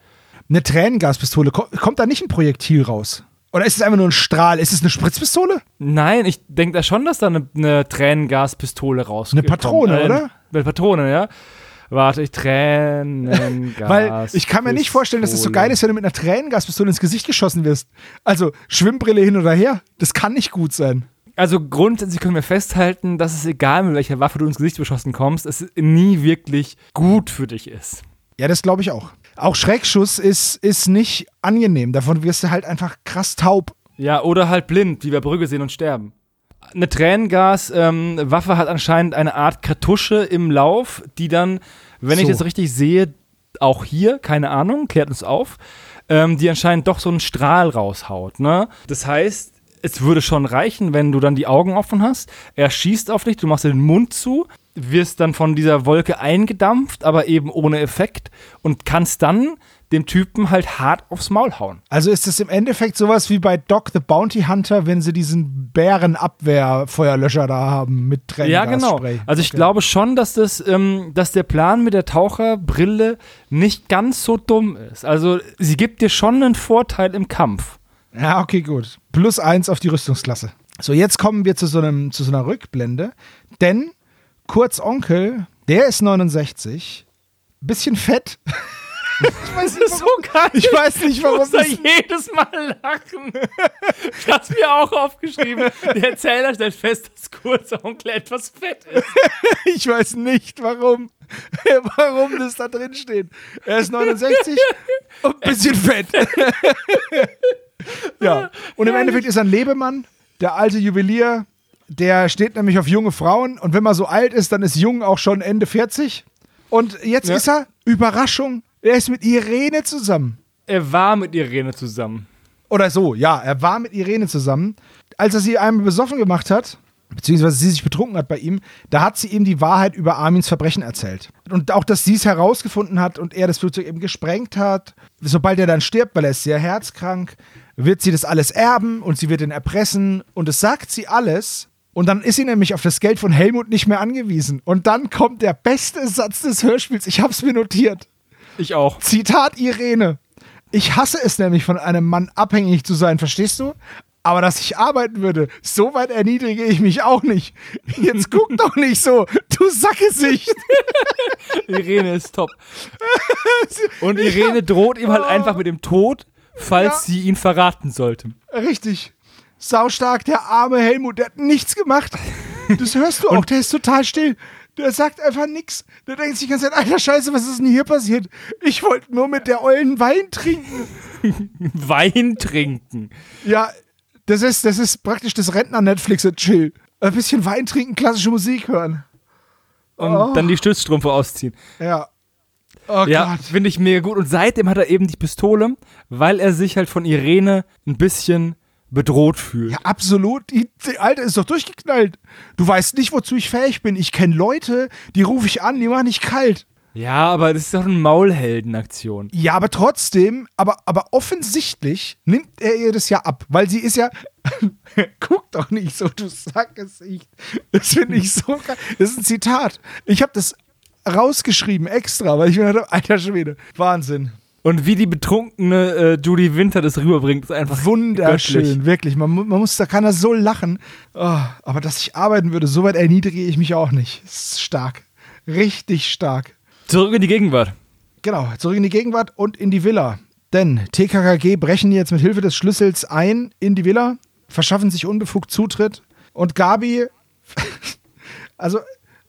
Eine Tränengaspistole. Ko- Kommt da nicht ein Projektil raus? Oder ist es einfach nur ein Strahl? Ist es eine Spritzpistole? Nein, ich denke da schon, dass da eine, eine Tränengaspistole rauskommt. Eine Patrone, oder? Eine Patrone, ja. Warte, ich Tränengas. Weil ich kann mir nicht vorstellen, dass es so geil ist, wenn du mit einer Tränengaspistole ins Gesicht geschossen wirst. Also Schwimmbrille hin oder her. Das kann nicht gut sein. Also grundsätzlich können wir festhalten, dass es egal, mit welcher Waffe du ins Gesicht beschossen kommst, es nie wirklich gut für dich ist. Ja, das glaube ich auch. Auch Schreckschuss ist, ist nicht angenehm. Davon wirst du halt einfach krass taub. Ja, oder halt blind, wie wir Brügge sehen und sterben. Eine Tränengas-Waffe hat anscheinend eine Art Kartusche im Lauf, die dann, wenn ich So. das richtig sehe, auch hier, keine Ahnung, klärt uns auf, ähm, die anscheinend doch so einen Strahl raushaut. Ne? Das heißt, es würde schon reichen, wenn du dann die Augen offen hast. Er schießt auf dich, du machst den Mund zu, wirst dann von dieser Wolke eingedampft, aber eben ohne Effekt und kannst dann dem Typen halt hart aufs Maul hauen. Also ist es im Endeffekt sowas wie bei Doc the Bounty Hunter, wenn sie diesen Bärenabwehrfeuerlöscher da haben mit Ja, genau. Also ich Okay. glaube schon, dass das, ähm, dass der Plan mit der Taucherbrille nicht ganz so dumm ist. Also sie gibt dir schon einen Vorteil im Kampf. Ja, okay, gut. Plus eins auf die Rüstungsklasse. So, jetzt kommen wir zu so, einem, zu so einer Rückblende. Denn Kurz Onkel, der ist 69, bisschen fett. [laughs] Ich weiß nicht, so geil. Ich weiß nicht, warum ich muss da jedes Mal lachen. Ich hab's mir auch aufgeschrieben. Der Erzähler stellt fest, dass Kurzonkel etwas fett ist. [laughs] Ich weiß nicht, warum. [laughs] Warum das da drin steht. Er ist 69 und ein bisschen fett. Ja. Und im Endeffekt ist er ein Lebemann, der alte Juwelier, der steht nämlich auf junge Frauen. Und wenn man so alt ist, dann ist jung auch schon Ende 40. Und jetzt Ja. ist er, Überraschung, er ist mit Irene zusammen. Er war mit Irene zusammen. Oder so, ja, er war mit Irene zusammen. Als er sie einmal besoffen gemacht hat, beziehungsweise sie sich betrunken hat bei ihm, da hat sie ihm die Wahrheit über Armins Verbrechen erzählt. Und auch, dass sie es herausgefunden hat und er das Flugzeug eben gesprengt hat. Sobald er dann stirbt, weil er ist sehr herzkrank, wird sie das alles erben und sie wird ihn erpressen. Und das sagt sie alles. Und dann ist sie nämlich auf das Geld von Helmut nicht mehr angewiesen. Und dann kommt der beste Satz des Hörspiels. Ich hab's mir notiert. Ich auch. Zitat Irene. Ich hasse es nämlich, von einem Mann abhängig zu sein, verstehst du? Aber dass ich arbeiten würde, so weit erniedrige ich mich auch nicht. Jetzt guck [laughs] doch nicht so, du Sackesicht. Irene ist top. [laughs] Und Irene droht ihm halt einfach mit dem Tod, falls Ja. sie ihn verraten sollte. Richtig. Saustark, der arme Helmut, der hat nichts gemacht. Das hörst du [laughs] auch, der ist total still. Der sagt einfach nichts. Der denkt sich die ganze Zeit, alter Scheiße, was ist denn hier passiert? Ich wollte nur mit der Eulen Wein trinken. [laughs] Wein trinken. Ja, das ist, das ist praktisch das Rentner-Netflix und Chill. Ein bisschen Wein trinken, klassische Musik hören. Und Oh. dann die Stützstrümpfe ausziehen. Ja. Oh Ja, Gott. finde ich mega gut. Und seitdem hat er eben die Pistole, weil er sich halt von Irene ein bisschen bedroht fühlt. Ja, absolut. Die, die Alte ist doch durchgeknallt. Du weißt nicht, wozu ich fähig bin. Ich kenne Leute, die rufe ich an, die machen nicht kalt. Ja, aber das ist doch eine Maulheldenaktion. Ja, aber trotzdem, aber, aber offensichtlich nimmt er ihr das ja ab, weil sie ist ja. [laughs] Guck doch nicht so, du Sackgesicht. Das finde ich so geil. Das ist ein Zitat. Ich habe das rausgeschrieben extra, weil ich mir dachte, alter Schwede, Wahnsinn. Und wie die betrunkene äh, Judy Winter das rüberbringt, ist einfach Wunderschön, göttlich. wirklich. Man, man muss, da kann er so lachen. Oh, aber dass ich arbeiten würde, so weit erniedrige ich mich auch nicht. Ist stark. Richtig stark. Zurück in die Gegenwart. Genau, zurück in die Gegenwart und in die Villa. Denn TKKG brechen jetzt mit Hilfe des Schlüssels ein in die Villa, verschaffen sich unbefugt Zutritt und Gabi, [laughs] also,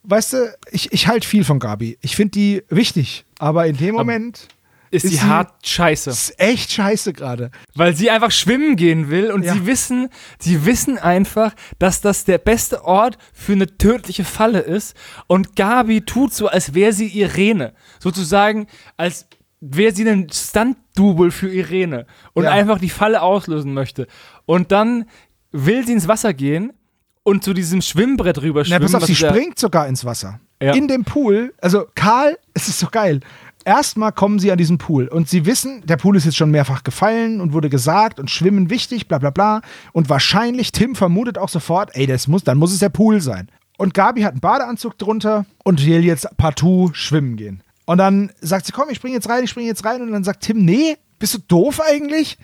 weißt du, ich, ich halte viel von Gabi. Ich finde die wichtig, aber in dem Moment Ist, Ist sie- hart scheiße. ist echt scheiße gerade. Weil sie einfach schwimmen gehen will und Ja. sie wissen, sie wissen einfach, dass das der beste Ort für eine tödliche Falle ist. Und Gabi tut so, als wäre sie Irene. Sozusagen, als wäre sie ein Stunt-Double für Irene und Ja. einfach die Falle auslösen möchte. Und dann will sie ins Wasser gehen und zu diesem Schwimmbrett Na, rüberschwimmen. pass auf, sie springt sogar ins Wasser. Ja. In dem Pool, also Karl, [laughs] es ist so geil. Erstmal kommen sie an diesen Pool und sie wissen, der Pool ist jetzt schon mehrfach gefallen und wurde gesagt und Schwimmen wichtig, bla bla bla. Und wahrscheinlich, Tim vermutet auch sofort, ey, das muss, dann muss es der Pool sein. Und Gabi hat einen Badeanzug drunter und will jetzt partout schwimmen gehen. Und dann sagt sie, komm, ich spring jetzt rein, ich spring jetzt rein. Und dann sagt Tim, nee, bist du doof eigentlich?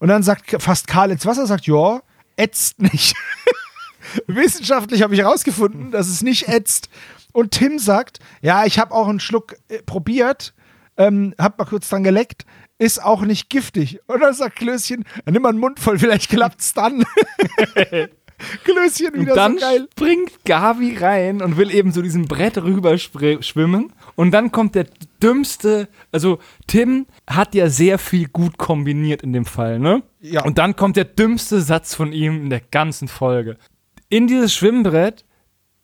Und dann sagt fast Karl ins Wasser, sagt, ja, ätzt nicht. [laughs] Wissenschaftlich habe ich herausgefunden, dass es nicht ätzt. Und Tim sagt, ja, ich habe auch einen Schluck äh, probiert, ähm, hab mal kurz dran geleckt, ist auch nicht giftig. Und dann sagt Klößchen, dann nimm mal einen Mund voll, vielleicht klappt's dann. [laughs] Klößchen Und wieder dann so geil. springt Gabi rein und will eben so diesem Brett rüber schwimmen. Und dann kommt der dümmste, also Tim hat ja sehr viel gut kombiniert in dem Fall, ne? Ja. Und dann kommt der dümmste Satz von ihm in der ganzen Folge. In dieses Schwimmbrett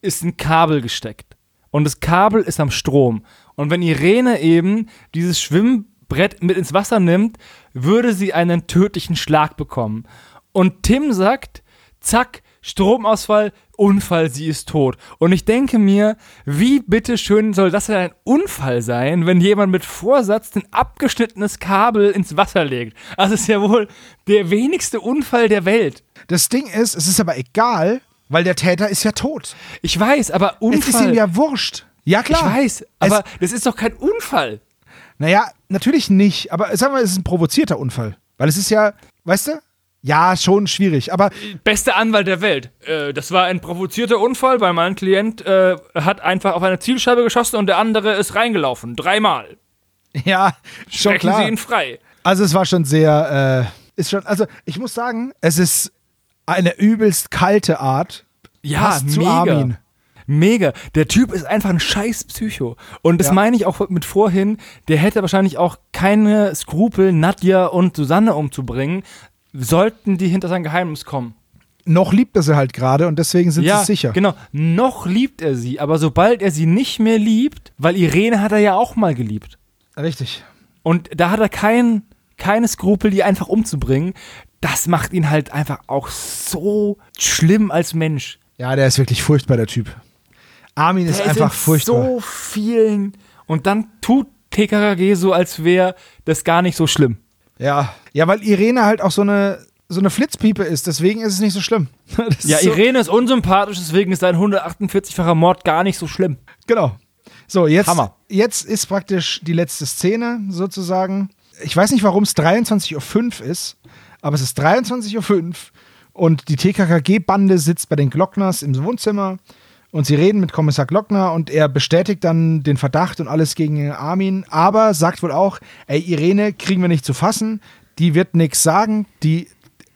ist ein Kabel gesteckt. Und das Kabel ist am Strom. Und wenn Irene eben dieses Schwimmbrett mit ins Wasser nimmt, würde sie einen tödlichen Schlag bekommen. Und Tim sagt, zack, Stromausfall, Unfall, sie ist tot. Und ich denke mir, wie bitteschön soll das denn ein Unfall sein, wenn jemand mit Vorsatz ein abgeschnittenes Kabel ins Wasser legt? Das ist ja wohl der wenigste Unfall der Welt. Das Ding ist, es ist aber egal, weil der Täter ist ja tot. Ich weiß, aber Es ist Unfall. ihm ja wurscht. Ja, ich klar. weiß, aber das ist doch kein Unfall. Naja, natürlich nicht. Aber sagen wir, es ist ein provozierter Unfall. Weil es ist ja, weißt du, Ja, schon schwierig. Aber Bester Anwalt der Welt. Äh, das war ein provozierter Unfall, weil mein Klient äh, hat einfach auf eine Zielscheibe geschossen und der andere ist reingelaufen. Dreimal. ja, schon Sprechen klar. Sie ihn frei. Also es war schon sehr, äh, ist schon, also ich muss sagen, es ist eine übelst kalte Art. Ja, passt zu mega. Armin. Mega. Der Typ ist einfach ein scheiß Psycho. Und das Ja. meine ich auch mit vorhin, der hätte wahrscheinlich auch keine Skrupel, Nadja und Susanne umzubringen, sollten die hinter sein Geheimnis kommen. Noch liebt er sie halt gerade und deswegen sind ja, sie sicher. genau. Noch liebt er sie, aber sobald er sie nicht mehr liebt, weil Irene hat er ja auch mal geliebt. Richtig. Und da hat er kein, keine Skrupel, die einfach umzubringen. Das macht ihn halt einfach auch so schlimm als Mensch. Ja, der ist wirklich furchtbar, der Typ. Armin ist Der einfach in furchtbar. so vielen. Und dann tut TKKG so, als wäre das gar nicht so schlimm. Ja. Ja, weil Irene halt auch so eine, so eine Flitzpiepe ist, deswegen ist es nicht so schlimm. [laughs] Das Ja, ist so, Irene ist unsympathisch, deswegen ist sein 148-facher Mord gar nicht so schlimm. Genau. So, jetzt, Hammer. jetzt ist praktisch die letzte Szene sozusagen. Ich weiß nicht, warum es 23.05 Uhr ist, aber es ist 23.05 Uhr und die TKKG-Bande sitzt bei den Glockners im Wohnzimmer und sie reden mit Kommissar Glockner und er bestätigt dann den Verdacht und alles gegen Armin, aber sagt wohl auch, ey, Irene kriegen wir nicht zu fassen, die wird nichts sagen, die,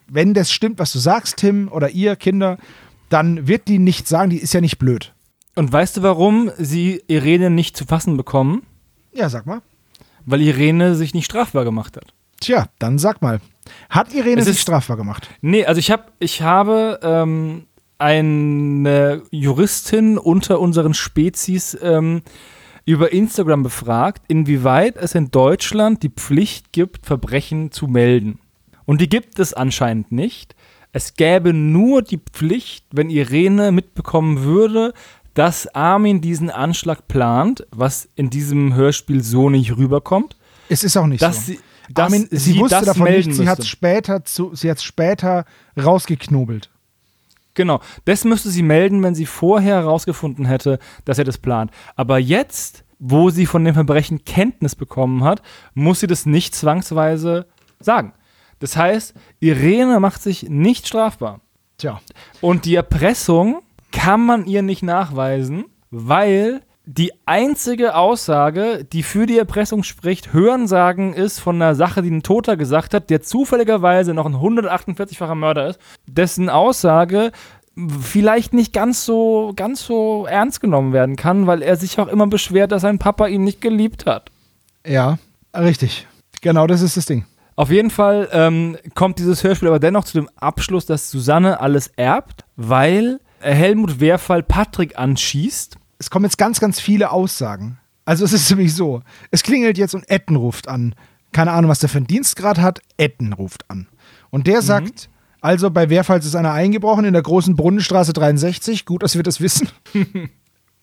wenn das stimmt, was du sagst, Tim oder ihr Kinder, dann wird die nichts sagen, die ist ja nicht blöd. Und weißt du, warum sie Irene nicht zu fassen bekommen? Ja, sag mal. Weil Irene sich nicht strafbar gemacht hat. Tja, dann sag mal. Hat Irene Es sich ist- strafbar gemacht? Nee, also ich, hab, ich habe ähm, eine Juristin unter unseren Spezies ähm, über Instagram befragt, inwieweit es in Deutschland die Pflicht gibt, Verbrechen zu melden. Und die gibt es anscheinend nicht. Es gäbe nur die Pflicht, wenn Irene mitbekommen würde, dass Armin diesen Anschlag plant, was in diesem Hörspiel so nicht rüberkommt, Es ist auch nicht dass so. sie, dass Armin, sie, sie wusste das davon melden nicht, sie hat es später, zu, sie hat's später rausgeknobelt. Genau, das müsste sie melden, wenn sie vorher herausgefunden hätte, dass er das plant. Aber jetzt, wo sie von dem Verbrechen Kenntnis bekommen hat, muss sie das nicht zwangsweise sagen. Das heißt, Irene macht sich nicht strafbar. Tja. Und die Erpressung kann man ihr nicht nachweisen, weil die einzige Aussage, die für die Erpressung spricht, Hörensagen ist von einer Sache, die ein Toter gesagt hat, der zufälligerweise noch ein 148-facher Mörder ist, dessen Aussage vielleicht nicht ganz so, ganz so ernst genommen werden kann, weil er sich auch immer beschwert, dass sein Papa ihn nicht geliebt hat. Ja, richtig. Genau das ist das Ding. Auf jeden Fall ähm, kommt dieses Hörspiel aber dennoch zu dem Abschluss, dass Susanne alles erbt, weil Helmut Wehrfall Patrick anschießt. Es kommen jetzt ganz, ganz viele Aussagen. Also es ist [laughs] nämlich so, es klingelt jetzt und Etten ruft an. Keine Ahnung, was der für einen Dienstgrad hat. Etten ruft an. Und der sagt, also bei Wehrfalls ist einer eingebrochen in der großen Brunnenstraße 63. Gut, dass wir das wissen. [laughs]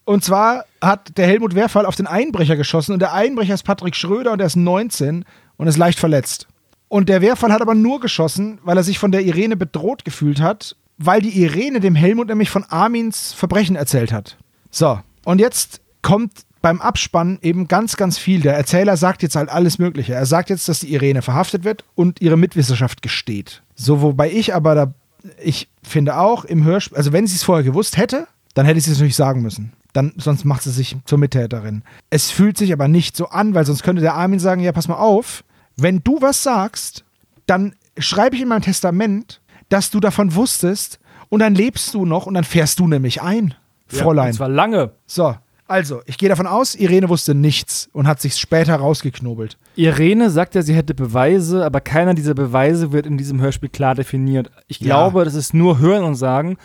Und zwar hat der Helmut Wehrfall auf den Einbrecher geschossen und der Einbrecher ist Patrick Schröder und er ist 19 und ist leicht verletzt. Und der Wehrfall hat aber nur geschossen, weil er sich von der Irene bedroht gefühlt hat, weil die Irene dem Helmut nämlich von Armins Verbrechen erzählt hat. So, und jetzt kommt beim Abspann eben ganz, ganz viel. Der Erzähler sagt jetzt halt alles Mögliche. Er sagt jetzt, dass die Irene verhaftet wird und ihre Mitwisserschaft gesteht. So, wobei ich aber da, ich finde auch im Hörspiel, also wenn sie es vorher gewusst hätte, dann hätte sie es natürlich sagen müssen. Dann, sonst macht sie sich zur Mittäterin. Es fühlt sich aber nicht so an, weil sonst könnte der Armin sagen, ja, pass mal auf, wenn du was sagst, dann schreibe ich in meinem Testament, dass du davon wusstest und dann lebst du noch und dann fährst du nämlich ein, Fräulein. Und zwar lange. So, also, ich gehe davon aus, Irene wusste nichts und hat sich später rausgeknobelt. Irene sagt ja, sie hätte Beweise, aber keiner dieser Beweise wird in diesem Hörspiel klar definiert. Ich Ja. glaube, das ist nur Hören und Sagen,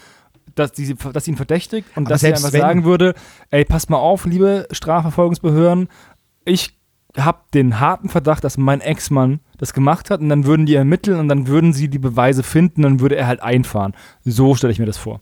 dass, die, dass sie ihn verdächtigt und Aber dass sie einfach wenn- sagen würde, ey, pass mal auf, liebe Strafverfolgungsbehörden, ich habe den harten Verdacht, dass mein Ex-Mann das gemacht hat und dann würden die ermitteln und dann würden sie die Beweise finden, dann würde er halt einfahren. So stelle ich mir das vor.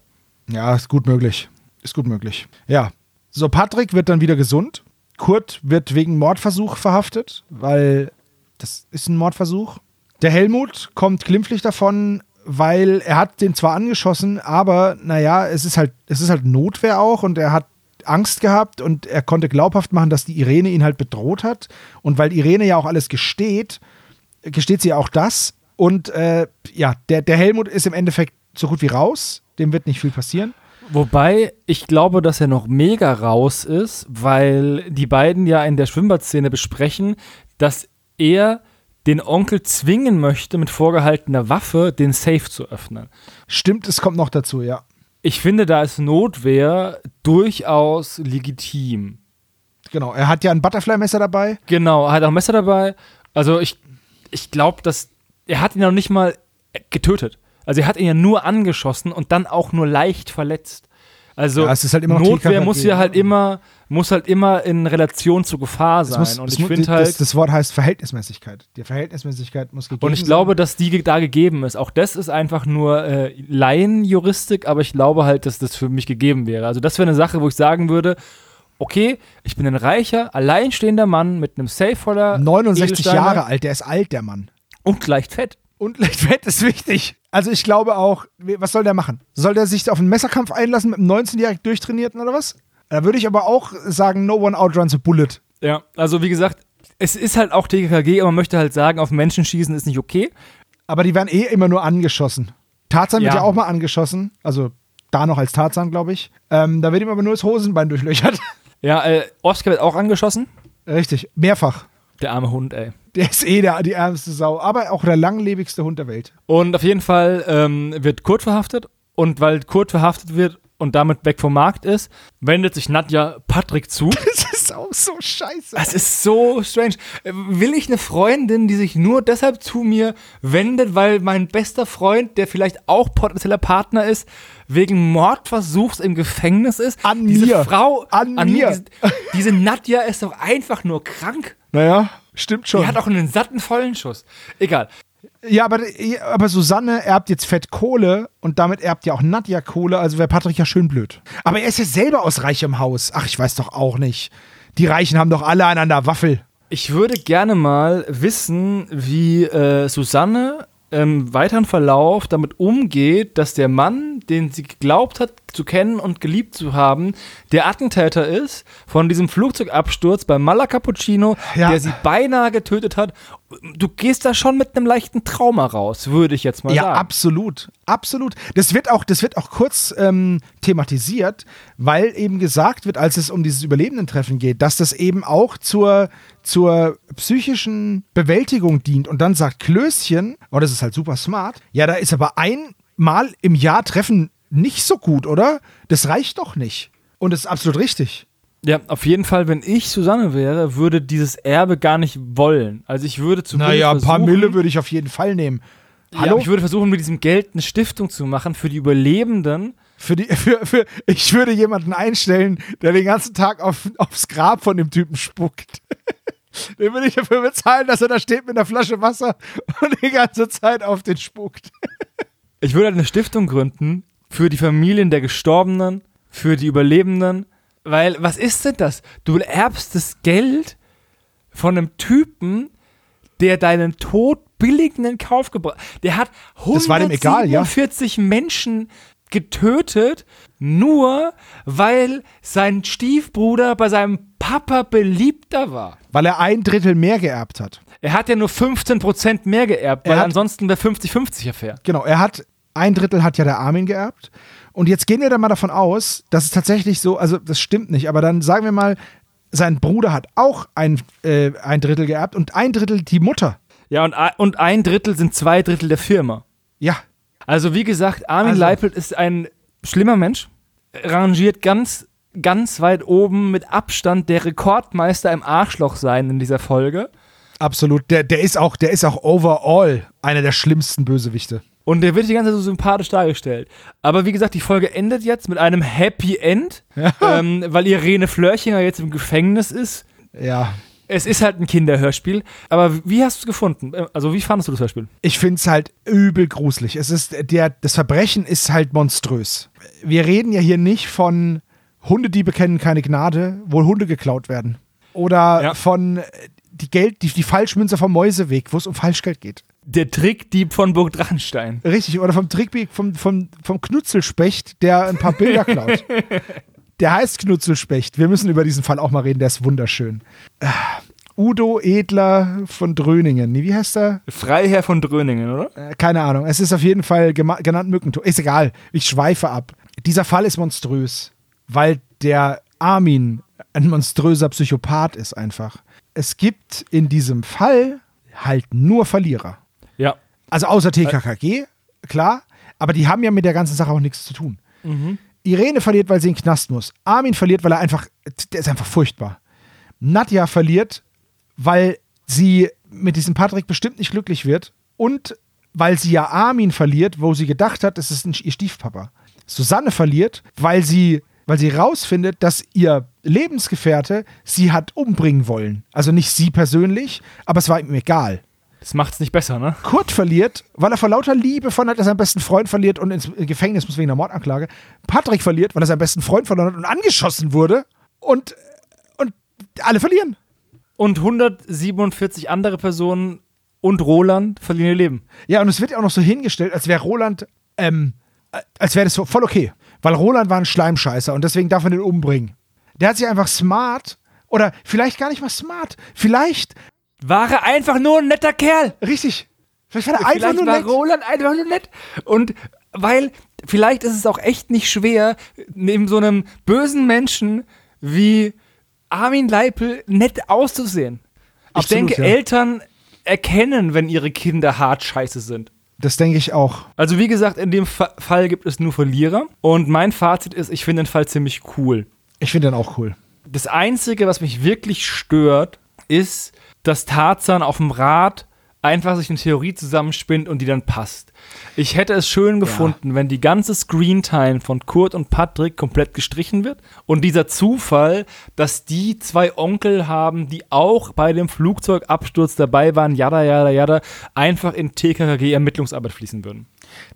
Ja, ist gut möglich. Ist gut möglich. Ja. So, Patrick wird dann wieder gesund. Kurt wird wegen Mordversuch verhaftet, weil das ist ein Mordversuch. Der Helmut kommt glimpflich davon, weil er hat den zwar angeschossen, aber naja, es ist halt, es ist halt Notwehr auch und er hat Angst gehabt und er konnte glaubhaft machen, dass die Irene ihn halt bedroht hat. Und weil Irene ja auch alles gesteht, gesteht sie auch das. Und äh, ja, der, der Helmut ist im Endeffekt so gut wie raus. Dem wird nicht viel passieren. Wobei ich glaube, dass er noch mega raus ist, weil die beiden ja in der Schwimmbadszene besprechen, dass er den Onkel zwingen möchte, mit vorgehaltener Waffe den Safe zu öffnen. Stimmt, es kommt noch dazu, ja. Ich finde, da ist Notwehr durchaus legitim. Genau, er hat ja ein Butterfly-Messer dabei. Genau, er hat auch ein Messer dabei. Also ich, ich glaube, dass er hat ihn noch nicht mal getötet. Also er hat ihn ja nur angeschossen und dann auch nur leicht verletzt. Also Ja, halt Notwehr muss ja halt immer muss halt immer in Relation zur Gefahr sein. muss, und ich finde das, halt das Wort heißt Verhältnismäßigkeit. Die Verhältnismäßigkeit muss gegeben und ich sein. glaube, dass die da gegeben ist. Auch das ist einfach nur äh, Laienjuristik, aber ich glaube halt, dass das für mich gegeben wäre. Also das wäre eine Sache, wo ich sagen würde, okay, ich bin ein reicher, alleinstehender Mann mit einem Safe voller 69 Edelsteine Jahre alt, der ist alt, der Mann. und leicht fett. Und leicht fett ist wichtig. Also ich glaube auch, was soll der machen? Soll der sich auf einen Messerkampf einlassen mit einem 19-jährig durchtrainierten oder was? Da würde ich aber auch sagen, no one outruns a bullet. Ja, also wie gesagt, es ist halt auch TKKG, aber man möchte halt sagen, auf Menschen schießen ist nicht okay. Aber die werden eh immer nur angeschossen. Tarzan wird Ja. ja auch mal angeschossen. Also da noch als Tarzan, glaube ich. Ähm, da wird ihm aber nur das Hosenbein durchlöchert. Ja, äh, Oscar wird auch angeschossen. Richtig, mehrfach. Der arme Hund, ey. Der ist eh der, die ärmste Sau, aber auch der langlebigste Hund der Welt. Und auf jeden Fall ähm, wird Kurt verhaftet. Und weil Kurt verhaftet wird und damit weg vom Markt ist, wendet sich Nadja Patrick zu. [laughs] Das ist auch so scheiße. Es ist so strange. Will ich eine Freundin, die sich nur deshalb zu mir wendet, weil mein bester Freund, der vielleicht auch potenzieller Partner ist, wegen Mordversuchs im Gefängnis ist? An diese mir. Frau, An mir. Diese, diese Nadja ist doch einfach nur krank. Naja, stimmt schon. Die hat auch einen satten vollen Schuss. Egal. Ja, aber, aber Susanne erbt jetzt Fett Kohle und damit erbt ja auch Nadja Kohle, also wäre Patrick ja schön blöd. Aber er ist ja selber aus reichem Haus. Ach, ich weiß doch auch nicht. Die Reichen haben doch alle einander Waffel. Ich würde gerne mal wissen, wie äh, Susanne im weiteren Verlauf damit umgeht, dass der Mann, den sie geglaubt hat zu kennen und geliebt zu haben, der Attentäter ist von diesem Flugzeugabsturz bei Mala Cappuccino, Ja. der sie beinahe getötet hat. Du gehst da schon mit einem leichten Trauma raus, würde ich jetzt mal Ja, sagen. absolut. Absolut. Das wird auch, das wird auch kurz ähm, thematisiert, weil eben gesagt wird, als es um dieses Überlebendentreffen geht, dass das eben auch zur, zur psychischen Bewältigung dient. Und dann sagt Klößchen, oh, das ist halt super smart, ja, da ist aber einmal im Jahr Treffen nicht so gut, oder? Das reicht doch nicht. Und das ist absolut richtig. Ja, auf jeden Fall, wenn ich Susanne wäre, würde dieses Erbe gar nicht wollen. Also ich würde zumindest Naja, ein paar Mille würde ich auf jeden Fall nehmen. Ja, Hallo? aber ich würde versuchen, mit diesem Geld eine Stiftung zu machen für die Überlebenden. Für die, [laughs] für, für, ich würde jemanden einstellen, der den ganzen Tag auf, aufs Grab von dem Typen spuckt. [laughs] Den würde ich dafür bezahlen, dass er da steht mit einer Flasche Wasser und die ganze Zeit auf den spuckt. [laughs] Ich würde halt eine Stiftung gründen für die Familien der Gestorbenen, für die Überlebenden. Weil, was ist denn das? Du erbst das Geld von einem Typen, der deinen Tod billig in den Kauf gebracht Der hat war dem egal, ja. 147 Menschen getötet, nur weil sein Stiefbruder bei seinem Papa beliebter war. Weil er ein Drittel mehr geerbt hat. Er hat ja nur 15% mehr geerbt, Er weil hat- ansonsten wäre 50-50 fair. Genau, er hat ein Drittel hat ja der Armin geerbt. Und jetzt gehen wir dann mal davon aus, dass es tatsächlich so, also das stimmt nicht, aber dann sagen wir mal, sein Bruder hat auch ein, äh, ein Drittel geerbt und ein Drittel die Mutter. Ja, und, ein- und ein Drittel sind zwei Drittel der Firma. Ja, Also wie gesagt, Armin Also- Leipelt ist ein schlimmer Mensch, rangiert ganz, ganz weit oben mit Abstand der Rekordmeister im Arschloch sein in dieser Folge. absolut. Der, der ist auch, der ist auch overall einer der schlimmsten Bösewichte. Und der wird die ganze Zeit so sympathisch dargestellt. Aber wie gesagt, die Folge endet jetzt mit einem Happy End, ähm, weil Irene Flörchinger jetzt im Gefängnis ist. Ja. Es ist halt ein Kinderhörspiel. Aber wie hast du es gefunden? Äh, Also wie fandest du das Hörspiel? Ich finde es halt übel gruselig. Es ist der, das Verbrechen ist halt monströs. Wir reden ja hier nicht von Hundediebe kennen keine Gnade, wo Hunde geklaut werden. Oder Ja. von äh, die Geld, die, die Falschmünze vom Mäuseweg, wo es um Falschgeld geht. Der Trickdieb von Burg Drachenstein. Richtig, oder vom Trickbeak, vom, vom, vom Knutzelspecht, der ein paar Bilder [laughs] klaut. Der heißt Knutzelspecht. Wir müssen über diesen Fall auch mal reden, der ist wunderschön. Äh, Udo Edler von Dröningen. Nee, wie heißt er? Freiherr von Dröningen, oder? Äh, keine Ahnung. Es ist auf jeden Fall genannt Mückentor. Ist egal. Ich schweife ab. Dieser Fall ist monströs, weil der Armin ein monströser Psychopath ist einfach. Es gibt in diesem Fall halt nur Verlierer. Also außer TKKG, klar. Aber die haben ja mit der ganzen Sache auch nichts zu tun. Irene verliert, weil sie in den Knast muss. Armin verliert, weil er einfach, der ist einfach furchtbar. Nadja verliert, weil sie mit diesem Patrick bestimmt nicht glücklich wird und weil sie ja Armin verliert, wo sie gedacht hat, es ist ihr Stiefpapa. Susanne verliert, weil sie, weil sie rausfindet, dass ihr Lebensgefährte sie hat umbringen wollen. Also nicht sie persönlich, aber es war ihm egal. Das macht's nicht besser, ne? Kurt verliert, weil er vor lauter Liebe von hat, er seinen besten Freund verliert und ins Gefängnis muss wegen einer Mordanklage. Patrick verliert, weil er seinen besten Freund verloren hat und angeschossen wurde. Und, und alle verlieren. Und 147 andere Personen und Roland verlieren ihr Leben. Ja, und es wird ja auch noch so hingestellt, als wäre Roland, ähm, äh, als wäre das so voll okay. Weil Roland war ein Schleimscheißer und deswegen darf man den umbringen. Der hat sich einfach smart, oder vielleicht gar nicht mal smart, vielleicht, War er einfach nur ein netter Kerl. richtig, vielleicht war er einfach vielleicht nur war nett. Roland einfach nur nett. Und weil vielleicht ist es auch echt nicht schwer, neben so einem bösen Menschen wie Armin Leipel nett auszusehen. Ich Absolut, denke, ja. Eltern erkennen, wenn ihre Kinder hart scheiße sind. Das denke ich auch. Also wie gesagt, in dem Fa Fall gibt es nur Verlierer. Und mein Fazit ist, ich finde den Fall ziemlich cool. Ich finde den auch cool. Das Einzige, was mich wirklich stört, ist, dass Tarzan auf dem Rad einfach sich eine Theorie zusammenspinnt und die dann passt. Ich hätte es schön gefunden, wenn die ganze Screentime von Kurt und Patrick komplett gestrichen wird und dieser Zufall, dass die zwei Onkel haben, die auch bei dem Flugzeugabsturz dabei waren, jada, jada, jada, einfach in TKKG-Ermittlungsarbeit fließen würden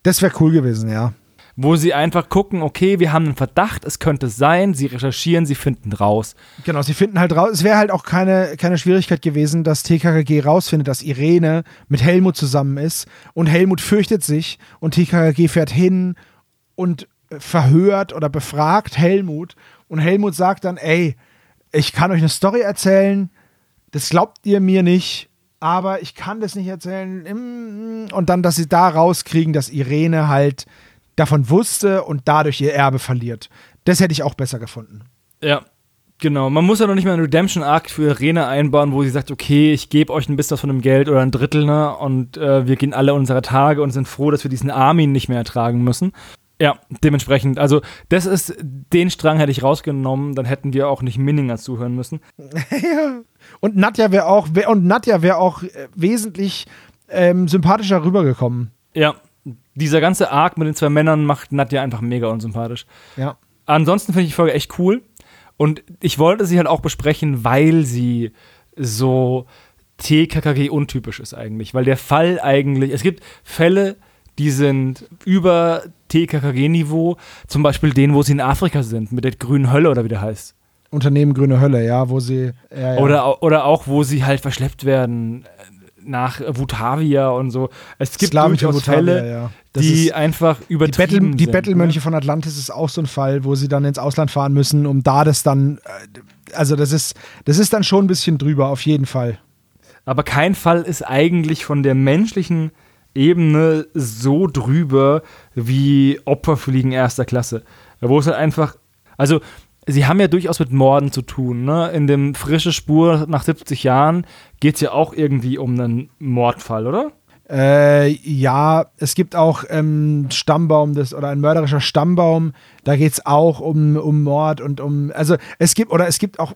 Das wäre cool gewesen, ja. Wo sie einfach gucken, okay, wir haben einen Verdacht, es könnte sein, sie recherchieren, sie finden raus. Genau, sie finden halt raus. Es wäre halt auch keine, keine Schwierigkeit gewesen, dass TKKG rausfindet, dass Irene mit Helmut zusammen ist und Helmut fürchtet sich und TKKG fährt hin und verhört oder befragt Helmut und Helmut sagt dann, ey, ich kann euch eine Story erzählen, das glaubt ihr mir nicht, aber ich kann das nicht erzählen. Und dann, dass sie da rauskriegen, dass Irene halt davon wusste und dadurch ihr Erbe verliert. Das hätte ich auch besser gefunden. Ja. Genau, man muss ja noch nicht mal einen Redemption-Arc für Irene einbauen, wo sie sagt, okay, ich gebe euch ein bisschen was von dem Geld oder ein Drittel, ne? Und äh, wir gehen alle unsere Tage und sind froh, dass wir diesen Armin nicht mehr ertragen müssen. Ja, dementsprechend, also das ist, den Strang hätte ich rausgenommen, dann hätten wir auch nicht Minninger zuhören müssen. [laughs] Und Nadja wäre auch, wär, und Nadja wäre auch äh, wesentlich ähm, sympathischer rübergekommen. Ja, dieser ganze Arc mit den zwei Männern macht Nadja einfach mega unsympathisch. Ja. Ansonsten finde ich die Folge echt cool. Und ich wollte sie halt auch besprechen, weil sie so TKKG untypisch ist eigentlich. Weil der Fall eigentlich, es gibt Fälle, die sind über TKKG-Niveau, zum Beispiel den, wo sie in Afrika sind, mit der grünen Hölle oder wie der heißt. Unternehmen Grüne Hölle, ja, wo sie. Ja, ja. Oder, oder auch, wo sie halt verschleppt werden nach Vutavia und so. Es gibt Slawische durchaus Vutavia, Fälle, ja. Die ist- einfach die, übertrieben Bettel, die sind. Bettelmönche ne? von Atlantis ist auch so ein Fall, wo sie dann ins Ausland fahren müssen, um da das dann. äh, Also, das ist, das ist dann schon ein bisschen drüber, auf jeden Fall. Aber kein Fall ist eigentlich von der menschlichen Ebene so drüber wie Opferfliegen erster Klasse. Wo es halt einfach, also sie haben ja durchaus mit Morden zu tun. Ne? In dem frische Spur nach 70 Jahren geht es ja auch irgendwie um einen Mordfall, oder? Äh, ja, es gibt auch ähm, Stammbaum des, oder ein mörderischer Stammbaum, da geht es auch um, um Mord und um, also es gibt, oder es gibt auch,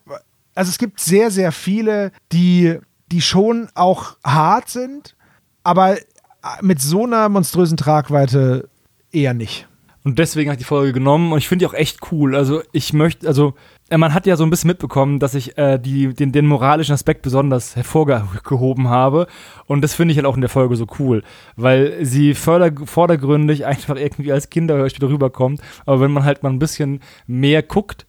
also es gibt sehr, sehr viele, die, die schon auch hart sind, aber mit so einer monströsen Tragweite eher nicht. Und deswegen habe ich die Folge genommen und ich finde die auch echt cool. Also ich möchte, also äh, man hat ja so ein bisschen mitbekommen, dass ich äh, die, den, den moralischen Aspekt besonders hervorgehoben habe. Und das finde ich halt auch in der Folge so cool, weil sie förder, vordergründig einfach irgendwie als Kinderhörspiel rüberkommt. Aber wenn man halt mal ein bisschen mehr guckt,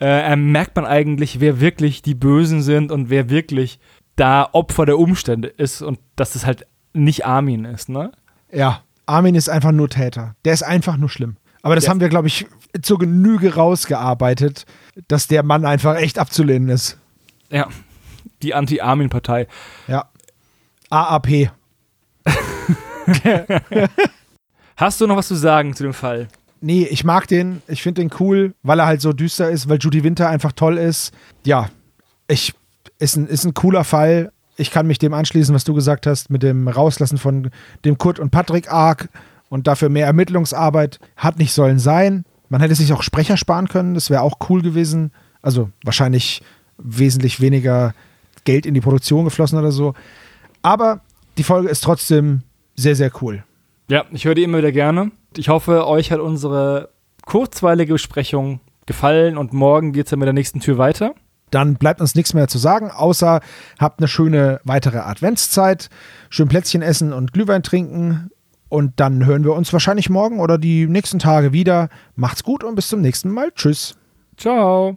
äh, merkt man eigentlich, wer wirklich die Bösen sind und wer wirklich da Opfer der Umstände ist und dass es halt nicht Armin ist, ne? Ja, Armin ist einfach nur Täter. Der ist einfach nur schlimm. Aber das Ja. haben wir, glaube ich, zur Genüge rausgearbeitet, dass der Mann einfach echt abzulehnen ist. Ja. die Anti-Armin-Partei. Ja. AAP. [laughs] Hast du noch was zu sagen zu dem Fall? Nee, ich mag den. Ich finde den cool, weil er halt so düster ist, weil Judy Winter einfach toll ist. Ja, ich, ist ein, ist ein cooler Fall. Ich kann mich dem anschließen, was du gesagt hast, mit dem Rauslassen von dem Kurt und Patrick Arc und dafür mehr Ermittlungsarbeit. Hat nicht sollen sein. Man hätte sich auch Sprecher sparen können, das wäre auch cool gewesen. Also wahrscheinlich wesentlich weniger Geld in die Produktion geflossen oder so. Aber die Folge ist trotzdem sehr, sehr cool. Ja, ich höre die immer wieder gerne. Ich hoffe, euch hat unsere kurzweilige Besprechung gefallen und morgen geht es dann mit der nächsten Tür weiter. Dann bleibt uns nichts mehr zu sagen, außer habt eine schöne weitere Adventszeit, schön Plätzchen essen und Glühwein trinken. Und dann hören wir uns wahrscheinlich morgen oder die nächsten Tage wieder. Macht's gut und bis zum nächsten Mal. Tschüss. Ciao.